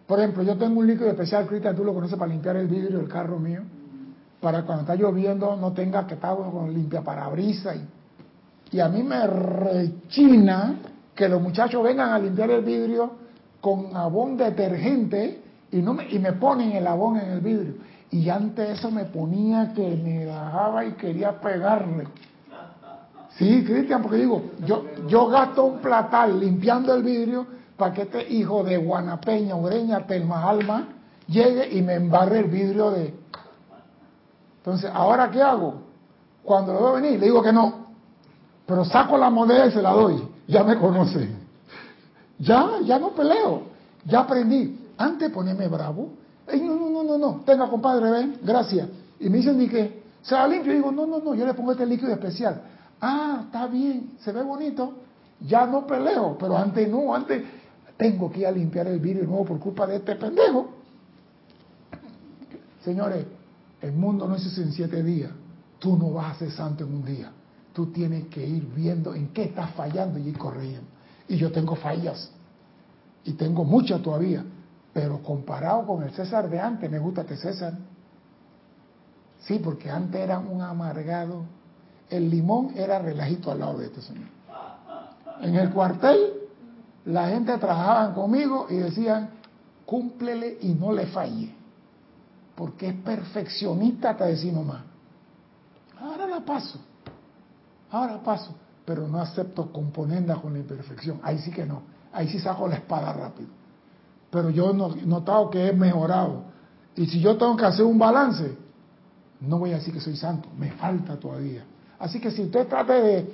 Por ejemplo, yo tengo un líquido especial, Cristian, tú lo conoces para limpiar el vidrio del carro mío, para cuando está lloviendo no tenga que estar con limpia parabrisas. Y, y a mí me rechina que los muchachos vengan a limpiar el vidrio con abón detergente y, no me, y me ponen el abón en el vidrio. Y antes eso me ponía que me bajaba y quería pegarle. Sí, Cristian, porque digo, yo, yo gasto un platal limpiando el vidrio para que este hijo de Guanapeña, Ureña, Telma Alma, llegue y me embarre el vidrio de... Entonces, ¿ahora qué hago? Cuando lo veo venir, le digo que no. Pero saco la moneda y se la doy. Ya me conoce. Ya, ya no peleo. Ya aprendí. Antes ponerme bravo. No, no, no, no, no. Tenga, compadre, ven, gracias. Y me dicen, ni que, se la limpio. Y digo, no, no, no, yo le pongo este líquido especial. Ah, está bien, se ve bonito. Ya no peleo, pero antes no, antes tengo que ir a limpiar el vidrio nuevo por culpa de este pendejo. Señores, el mundo no es en siete días. Tú no vas a ser santo en un día. Tú tienes que ir viendo en qué estás fallando y ir corriendo. Y yo tengo fallas. Y tengo muchas todavía. Pero comparado con el César de antes, me gusta que César. Sí, porque antes era un amargado. El limón era relajito al lado de este señor. En el cuartel la gente trabajaba conmigo y decían, cúmplele y no le falle. Porque es perfeccionista hasta decir nomás. Ahora la paso. Ahora paso. Pero no acepto componenda con la imperfección. Ahí sí que no. Ahí sí saco la espada rápido. Pero yo he notado que he mejorado. Y si yo tengo que hacer un balance, no voy a decir que soy santo. Me falta todavía. Así que si usted trata de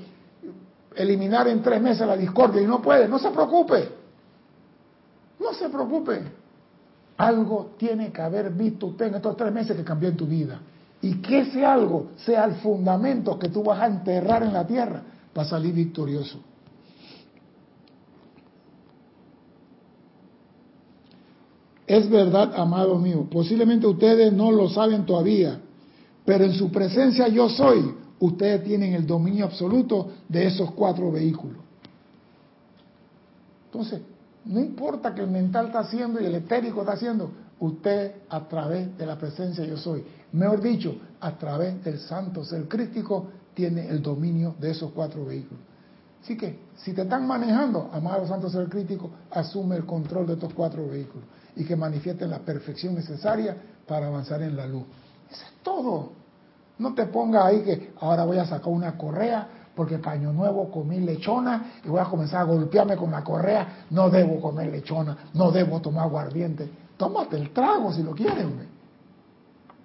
eliminar en tres meses la discordia y no puede, no se preocupe. No se preocupe. Algo tiene que haber visto usted en estos tres meses que cambió en tu vida. Y que ese algo sea el fundamento que tú vas a enterrar en la tierra para salir victorioso. Es verdad, amado mío, posiblemente ustedes no lo saben todavía, pero en su presencia yo soy, ustedes tienen el dominio absoluto de esos cuatro vehículos. Entonces, no importa que el mental está haciendo y el etérico está haciendo, usted a través de la presencia yo soy, mejor dicho, a través del santo ser crístico, tiene el dominio de esos cuatro vehículos. Así que, si te están manejando, amado santo ser crítico, asume el control de estos cuatro vehículos y que manifiesten la perfección necesaria para avanzar en la luz. Eso es todo. No te pongas ahí que ahora voy a sacar una correa porque paño nuevo comí lechona y voy a comenzar a golpearme con la correa. No debo comer lechona, no debo tomar aguardiente. Tómate el trago si lo quieres.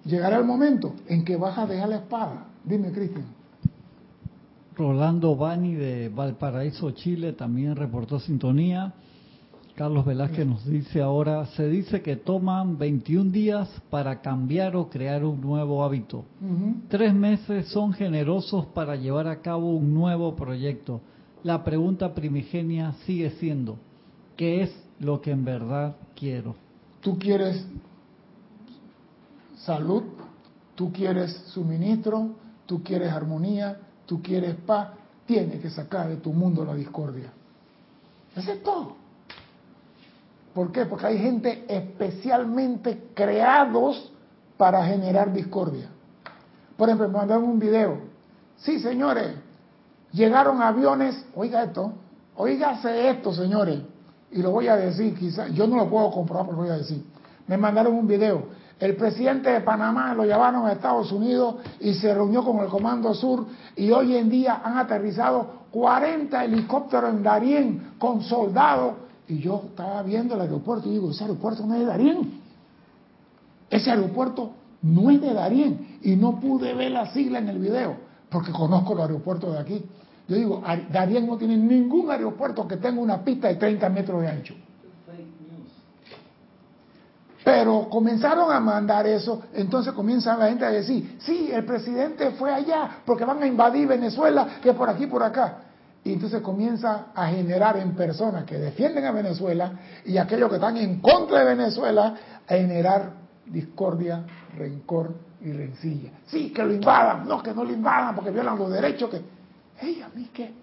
Llegará el momento en que vas a dejar la espada. Dime, Cristian. Rolando Bani de Valparaíso, Chile, también reportó sintonía. Carlos Velázquez nos dice ahora, se dice que toman 21 días para cambiar o crear un nuevo hábito. Tres meses son generosos para llevar a cabo un nuevo proyecto. La pregunta primigenia sigue siendo, ¿qué es lo que en verdad quiero? Tú quieres salud, tú quieres suministro, tú quieres armonía, tú quieres paz, tienes que sacar de tu mundo la discordia. Eso es todo. ¿Por qué? Porque hay gente especialmente creados para generar discordia. Por ejemplo, me mandaron un video. Sí, señores, llegaron aviones, oiga esto, oígase esto, señores, y lo voy a decir, quizás, yo no lo puedo comprobar, pero lo voy a decir. Me mandaron un video. El presidente de Panamá lo llevaron a Estados Unidos y se reunió con el Comando Sur y hoy en día han aterrizado 40 helicópteros en Darién con soldados y yo estaba viendo el aeropuerto y digo, ese aeropuerto no es de Darién. Ese aeropuerto no es de Darién. Y no pude ver la sigla en el video, porque conozco los aeropuertos de aquí. Yo digo, Darién no tiene ningún aeropuerto que tenga una pista de 30 metros de ancho. Pero comenzaron a mandar eso, entonces comienzan la gente a decir, sí, el presidente fue allá porque van a invadir Venezuela, que por aquí, por acá. Y entonces comienza a generar en personas que defienden a Venezuela y aquellos que están en contra de Venezuela a generar discordia, rencor y rencilla. Sí, que lo invadan, no, que no lo invadan porque violan los derechos. que hey, ¿a mí qué?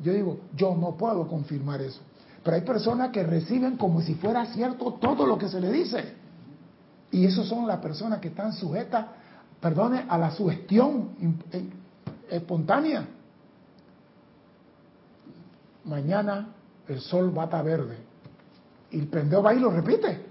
Yo digo, yo no puedo confirmar eso. Pero hay personas que reciben como si fuera cierto todo lo que se le dice. Y esas son las personas que están sujetas, perdone, a la sugestión eh, espontánea mañana el sol va a estar verde. Y el pendejo va y lo repite.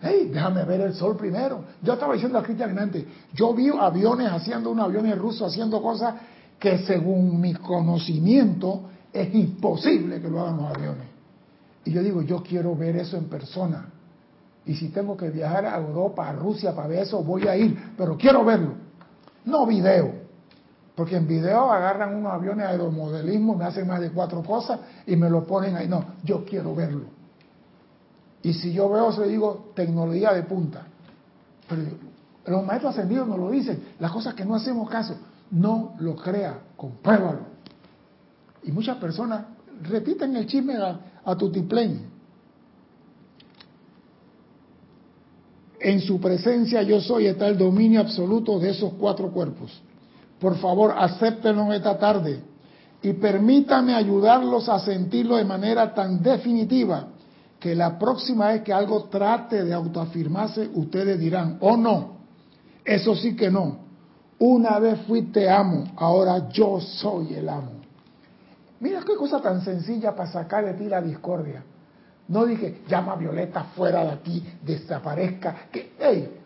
Hey, déjame ver el sol primero. Yo estaba diciendo a Cristian antes, yo vi aviones haciendo, un aviones rusos haciendo cosas que según mi conocimiento es imposible que lo hagan los aviones. Y yo digo, yo quiero ver eso en persona. Y si tengo que viajar a Europa, a Rusia para ver eso, voy a ir, pero quiero verlo. No video. Porque en video agarran unos aviones aeromodelismo, me hacen más de cuatro cosas y me lo ponen ahí. No, yo quiero verlo. Y si yo veo eso, digo tecnología de punta. Pero los maestros ascendidos nos lo dicen. Las cosas que no hacemos caso, no lo crea, compruébalo. Y muchas personas repiten el chisme a, a tutiplén. En su presencia yo soy, está el dominio absoluto de esos cuatro cuerpos. Por favor, acéptenlo esta tarde y permítanme ayudarlos a sentirlo de manera tan definitiva que la próxima vez que algo trate de autoafirmarse, ustedes dirán, oh no, eso sí que no. Una vez fui te amo, ahora yo soy el amo. Mira qué cosa tan sencilla para sacar de ti la discordia. No dije, llama a Violeta fuera de aquí, desaparezca, que, hey,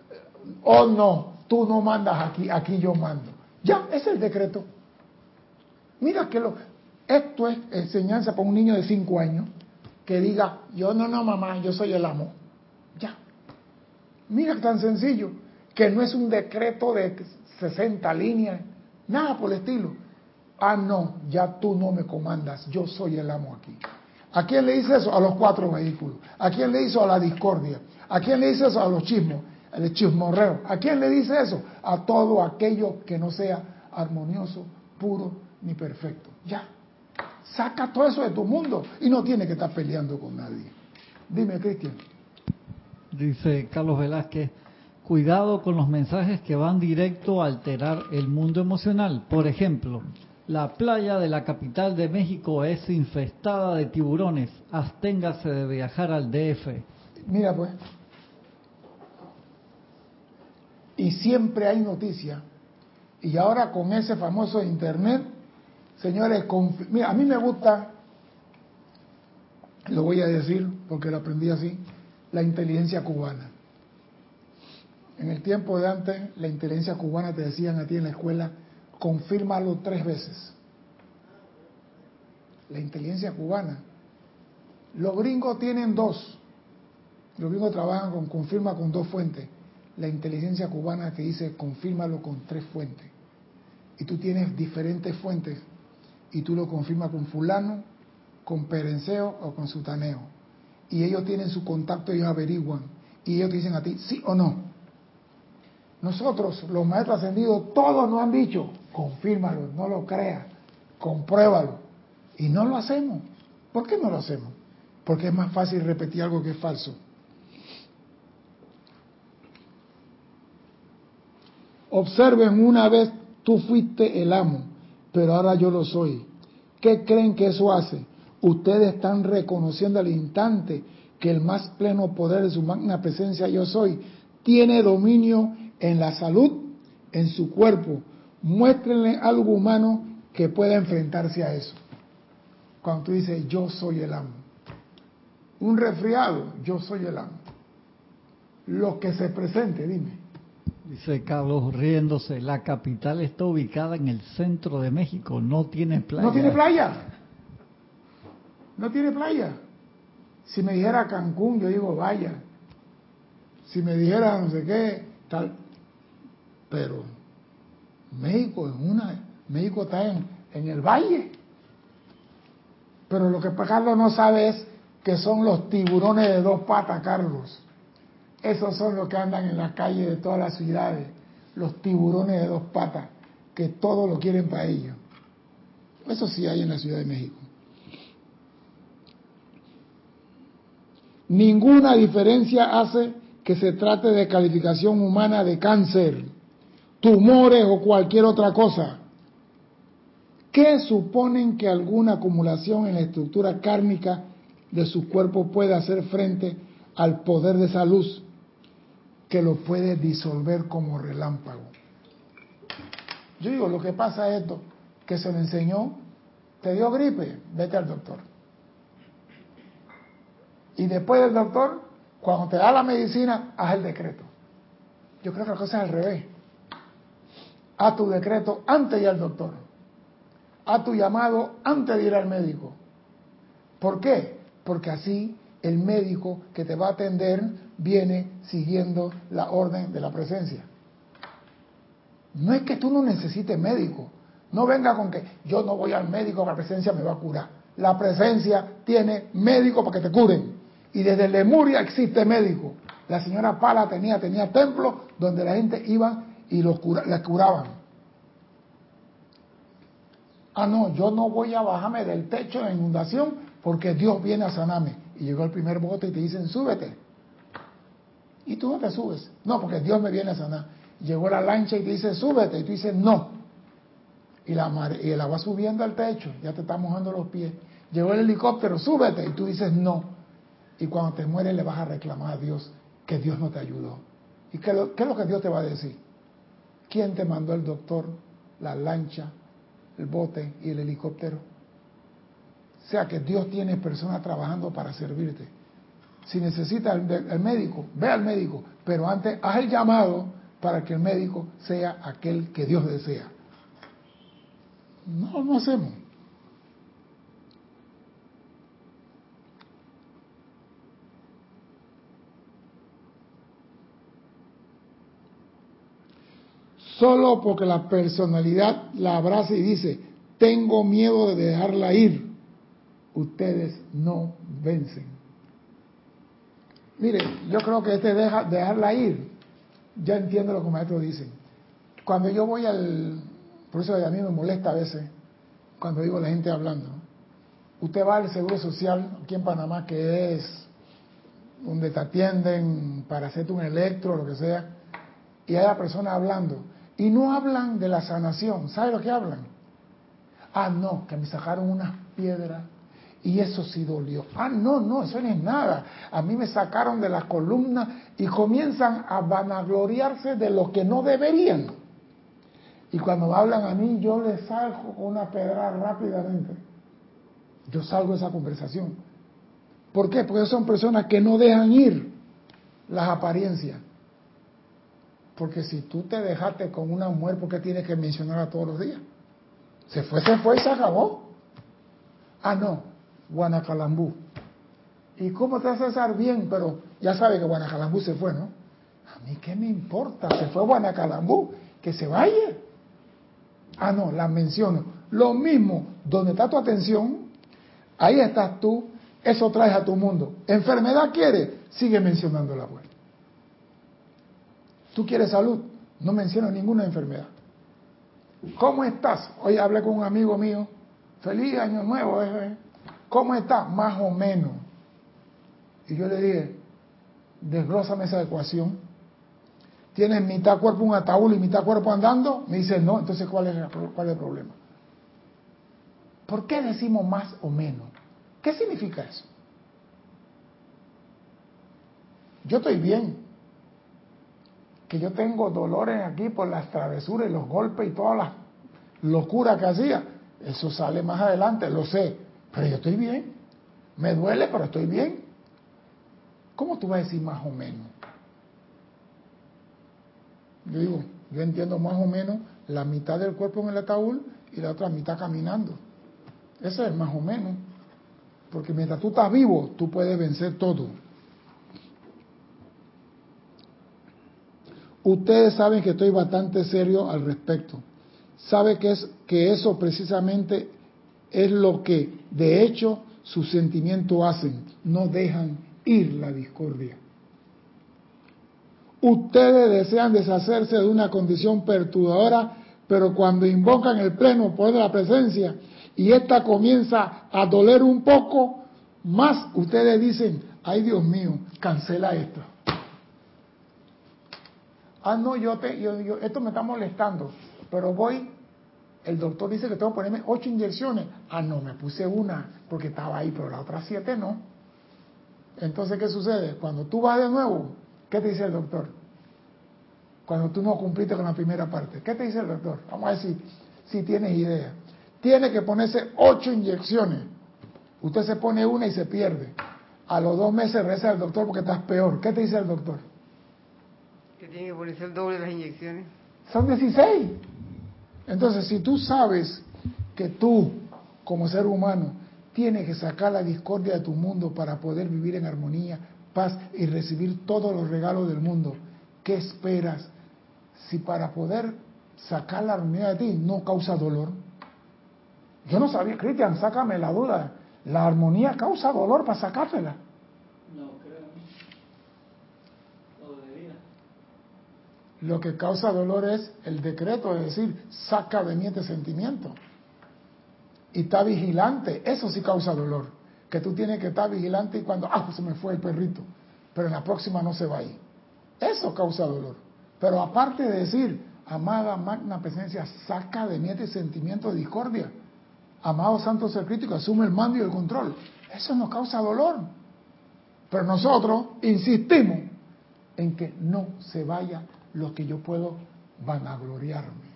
oh no, tú no mandas aquí, aquí yo mando. Ya, es el decreto. Mira que lo, esto es enseñanza para un niño de 5 años que diga, yo no, no, mamá, yo soy el amo. Ya. Mira tan sencillo, que no es un decreto de 60 líneas, nada por el estilo. Ah, no, ya tú no me comandas, yo soy el amo aquí. ¿A quién le dice eso? A los cuatro vehículos. ¿A quién le eso? A la discordia. ¿A quién le dice eso? A los chismos, el chismorreo. ¿A quién le dice eso? A todo aquello que no sea armonioso, puro ni perfecto. Ya. Saca todo eso de tu mundo y no tiene que estar peleando con nadie. Dime, Cristian. Dice Carlos Velázquez, cuidado con los mensajes que van directo a alterar el mundo emocional. Por ejemplo, la playa de la capital de México es infestada de tiburones. Absténgase de viajar al DF. Mira pues. Y siempre hay noticias. Y ahora con ese famoso internet, señores, mira, a mí me gusta, lo voy a decir porque lo aprendí así, la inteligencia cubana. En el tiempo de antes, la inteligencia cubana te decían a ti en la escuela, confírmalo tres veces. La inteligencia cubana. Los gringos tienen dos. Los gringos trabajan con confirma con dos fuentes. La inteligencia cubana te dice confírmalo con tres fuentes. Y tú tienes diferentes fuentes y tú lo confirmas con fulano, con perenceo o con sutaneo. Y ellos tienen su contacto, y averiguan. Y ellos te dicen a ti sí o no. Nosotros, los maestros ascendidos, todos nos han dicho, confírmalo, no lo creas, compruébalo. Y no lo hacemos. ¿Por qué no lo hacemos? Porque es más fácil repetir algo que es falso. Observen una vez, tú fuiste el amo, pero ahora yo lo soy. ¿Qué creen que eso hace? Ustedes están reconociendo al instante que el más pleno poder de su magna presencia yo soy tiene dominio en la salud, en su cuerpo. Muéstrenle algo humano que pueda enfrentarse a eso. Cuando tú dices, yo soy el amo. Un resfriado, yo soy el amo. Lo que se presente, dime. Dice Carlos riéndose, la capital está ubicada en el centro de México, no tiene playa. No tiene playa. No tiene playa. Si me dijera Cancún, yo digo, vaya. Si me dijera no sé qué, tal, pero México es una, México está en, en el valle. Pero lo que Carlos no sabe es que son los tiburones de dos patas, Carlos. Esos son los que andan en la calle de todas las ciudades, los tiburones de dos patas, que todo lo quieren para ellos. Eso sí hay en la Ciudad de México. Ninguna diferencia hace que se trate de calificación humana de cáncer tumores o cualquier otra cosa, ¿qué suponen que alguna acumulación en la estructura kármica de su cuerpo puede hacer frente al poder de esa luz que lo puede disolver como relámpago? Yo digo, lo que pasa es esto, que se le enseñó, te dio gripe, vete al doctor. Y después del doctor, cuando te da la medicina, haz el decreto. Yo creo que la cosa es al revés a tu decreto antes de ir al doctor, a tu llamado antes de ir al médico. ¿Por qué? Porque así el médico que te va a atender viene siguiendo la orden de la presencia. No es que tú no necesites médico. No venga con que yo no voy al médico, la presencia me va a curar. La presencia tiene médico para que te curen. Y desde Lemuria existe médico. La señora Pala tenía, tenía templo donde la gente iba y los les curaban. Ah, no, yo no voy a bajarme del techo de la inundación porque Dios viene a sanarme. Y llegó el primer bote y te dicen, súbete. Y tú no te subes. No, porque Dios me viene a sanar. Llegó la lancha y te dice, súbete. Y tú dices, no. Y, la y el agua subiendo al techo, ya te está mojando los pies. Llegó el helicóptero, súbete. Y tú dices, no. Y cuando te mueres le vas a reclamar a Dios que Dios no te ayudó. ¿Y qué, qué es lo que Dios te va a decir? ¿Quién te mandó el doctor, la lancha, el bote y el helicóptero? O sea que Dios tiene personas trabajando para servirte. Si necesita el, médico, ve al médico, pero antes haz el llamado para que el médico sea aquel que Dios desea. No, no hacemos. Solo porque la personalidad la abraza y dice, tengo miedo de dejarla ir, ustedes no vencen. Mire, yo creo que este deja, dejarla ir, ya entiendo lo que los maestros dicen. Cuando yo voy al, por eso a mí me molesta a veces, cuando digo la gente hablando, usted va al Seguro Social aquí en Panamá, que es donde te atienden para hacerte un electro, lo que sea, y hay la persona hablando, y no hablan de la sanación, ¿sabe lo que hablan? Ah, no, que me sacaron unas piedras y eso sí dolió. Ah, no, no, eso no es nada. A mí me sacaron de la columna y comienzan a vanagloriarse de lo que no deberían. Y cuando hablan a mí, yo les salgo con una pedra rápidamente. Yo salgo de esa conversación. ¿Por qué? Porque son personas que no dejan ir las apariencias. Porque si tú te dejaste con una mujer, ¿por qué tienes que mencionarla todos los días? Se fue, se fue y se acabó. Ah, no, Guanacalambú. ¿Y cómo hace César? Bien, pero ya sabe que Guanacalambú se fue, ¿no? A mí qué me importa, se fue Guanacalambú, que se vaya. Ah, no, la menciono. Lo mismo, donde está tu atención, ahí estás tú, eso traes a tu mundo. Enfermedad quiere, sigue mencionando la buena. Tú quieres salud, no menciono ninguna enfermedad. ¿Cómo estás? Hoy hablé con un amigo mío. Feliz año nuevo. Eh. ¿Cómo estás? Más o menos. Y yo le dije, desglósame esa ecuación. ¿Tienes mitad cuerpo un ataúd y mitad cuerpo andando? Me dice, no. Entonces, ¿cuál es, ¿cuál es el problema? ¿Por qué decimos más o menos? ¿Qué significa eso? Yo estoy bien que yo tengo dolores aquí por las travesuras y los golpes y todas las locuras que hacía. Eso sale más adelante, lo sé. Pero yo estoy bien. Me duele, pero estoy bien. ¿Cómo tú vas a decir más o menos? Yo digo, yo entiendo más o menos la mitad del cuerpo en el ataúd y la otra mitad caminando. Eso es más o menos. Porque mientras tú estás vivo, tú puedes vencer todo. Ustedes saben que estoy bastante serio al respecto. Sabe que, es, que eso precisamente es lo que, de hecho, sus sentimientos hacen. No dejan ir la discordia. Ustedes desean deshacerse de una condición perturbadora, pero cuando invocan el pleno poder de la presencia y esta comienza a doler un poco, más ustedes dicen, ay Dios mío, cancela esto. Ah, no, yo te, yo, esto me está molestando, pero voy, el doctor dice que tengo que ponerme ocho inyecciones. Ah, no, me puse una porque estaba ahí, pero la otra siete no. Entonces, ¿qué sucede? Cuando tú vas de nuevo, ¿qué te dice el doctor? Cuando tú no cumpliste con la primera parte, ¿qué te dice el doctor? Vamos a ver si, tienes idea. Tiene que ponerse ocho inyecciones. Usted se pone una y se pierde. A los dos meses reza el doctor porque estás peor. ¿Qué te dice el doctor? Que tiene que ponerse el doble de las inyecciones. Son 16. Entonces, si tú sabes que tú, como ser humano, tienes que sacar la discordia de tu mundo para poder vivir en armonía, paz y recibir todos los regalos del mundo, ¿qué esperas si para poder sacar la armonía de ti no causa dolor? Yo no sabía, Cristian, sácame la duda. La armonía causa dolor para sacártela. Lo que causa dolor es el decreto, es decir, saca de mí este sentimiento. Y está vigilante, eso sí causa dolor. Que tú tienes que estar vigilante y cuando, ah, se me fue el perrito, pero en la próxima no se va ahí. Eso causa dolor. Pero aparte de decir, amada magna presencia, saca de mí este sentimiento de discordia. Amado santo ser crítico, asume el mando y el control. Eso no causa dolor. Pero nosotros insistimos en que no se vaya lo que yo puedo vanagloriarme.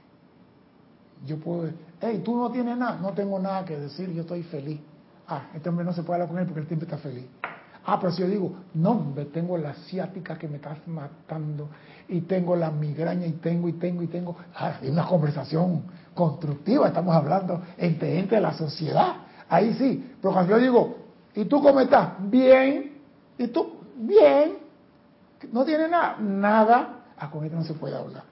Yo puedo, hey, tú no tienes nada, no tengo nada que decir, yo estoy feliz. Ah, este hombre no se puede hablar con él porque el tiempo está feliz. Ah, pero si yo digo, no, me tengo la asiática que me estás matando, y tengo la migraña, y tengo, y tengo, y tengo. Ah, hay una conversación constructiva, estamos hablando entre gente de la sociedad. Ahí sí, pero cuando yo digo, ¿y tú cómo estás? Bien. ¿Y tú? Bien. No tiene nada. Nada. Con esto no se puede hablar.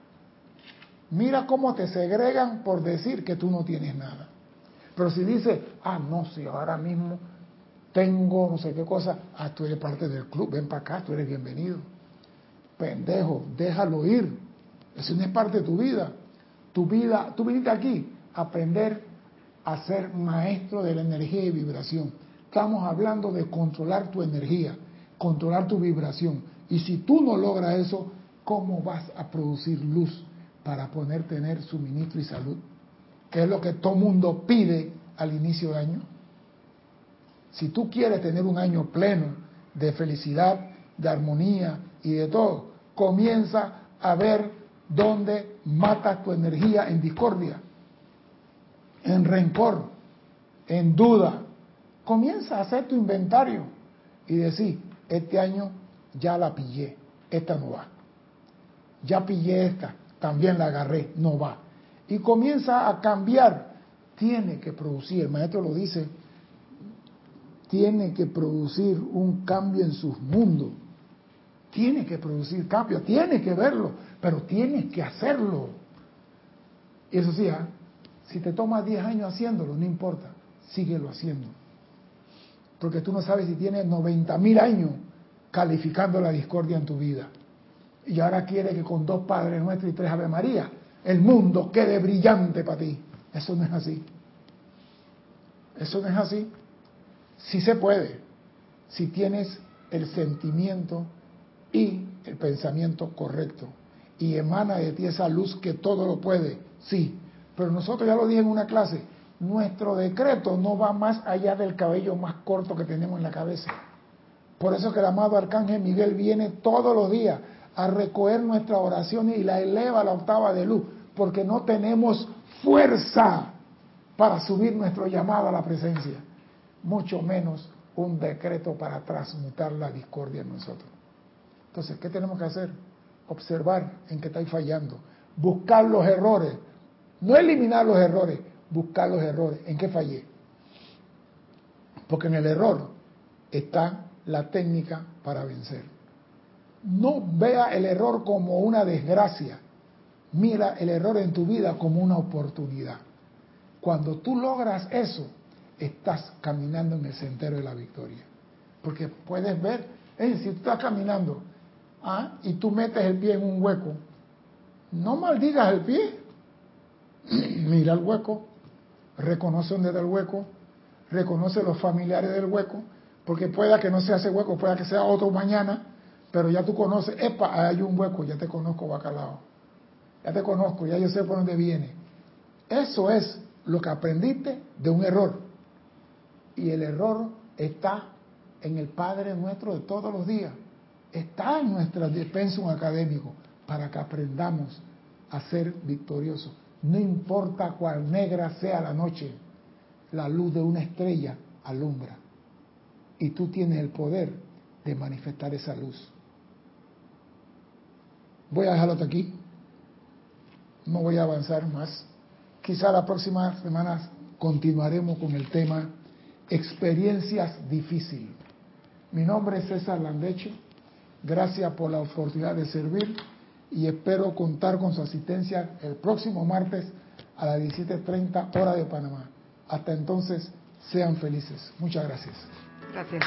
Mira cómo te segregan por decir que tú no tienes nada. Pero si dice, ah, no, si ahora mismo tengo no sé qué cosa, ah, tú eres parte del club, ven para acá, tú eres bienvenido. Pendejo, déjalo ir. Eso no es parte de tu vida. Tu vida, tú viniste aquí a aprender a ser maestro de la energía y vibración. Estamos hablando de controlar tu energía, controlar tu vibración. Y si tú no logras eso, ¿cómo vas a producir luz para poder tener suministro y salud? Que es lo que todo mundo pide al inicio de año. Si tú quieres tener un año pleno de felicidad, de armonía y de todo, comienza a ver dónde matas tu energía en discordia, en rencor, en duda. Comienza a hacer tu inventario y decir, este año ya la pillé, esta no va. Ya pillé esta, también la agarré, no va. Y comienza a cambiar. Tiene que producir, el maestro lo dice, tiene que producir un cambio en sus mundos. Tiene que producir cambio, tiene que verlo, pero tienes que hacerlo. Y eso sí, ¿ah? si te toma 10 años haciéndolo, no importa, síguelo haciendo. Porque tú no sabes si tienes 90 mil años calificando la discordia en tu vida. Y ahora quiere que con dos Padres Nuestros y tres Ave María el mundo quede brillante para ti. Eso no es así. Eso no es así. Sí se puede, si tienes el sentimiento y el pensamiento correcto. Y emana de ti esa luz que todo lo puede, sí. Pero nosotros ya lo dije en una clase, nuestro decreto no va más allá del cabello más corto que tenemos en la cabeza. Por eso que el amado Arcángel Miguel viene todos los días a recoger nuestra oración y la eleva a la octava de luz, porque no tenemos fuerza para subir nuestro llamado a la presencia, mucho menos un decreto para transmutar la discordia en nosotros. Entonces, ¿qué tenemos que hacer? Observar en qué estáis fallando, buscar los errores, no eliminar los errores, buscar los errores, en qué fallé. Porque en el error está la técnica para vencer. No vea el error como una desgracia. Mira el error en tu vida como una oportunidad. Cuando tú logras eso, estás caminando en el sendero de la victoria. Porque puedes ver, si tú estás caminando ¿ah? y tú metes el pie en un hueco, no maldigas el pie. Mira el hueco, reconoce dónde está el hueco, reconoce los familiares del hueco, porque pueda que no sea ese hueco, pueda que sea otro mañana, pero ya tú conoces, epa, hay un hueco, ya te conozco bacalao, ya te conozco, ya yo sé por dónde viene. Eso es lo que aprendiste de un error. Y el error está en el Padre nuestro de todos los días. Está en nuestra un académico para que aprendamos a ser victoriosos. No importa cuál negra sea la noche, la luz de una estrella alumbra. Y tú tienes el poder de manifestar esa luz. Voy a dejarlo hasta aquí. No voy a avanzar más. Quizá la próxima semana continuaremos con el tema experiencias difíciles. Mi nombre es César Landecho. Gracias por la oportunidad de servir y espero contar con su asistencia el próximo martes a las 17.30 hora de Panamá. Hasta entonces, sean felices. Muchas gracias. Gracias.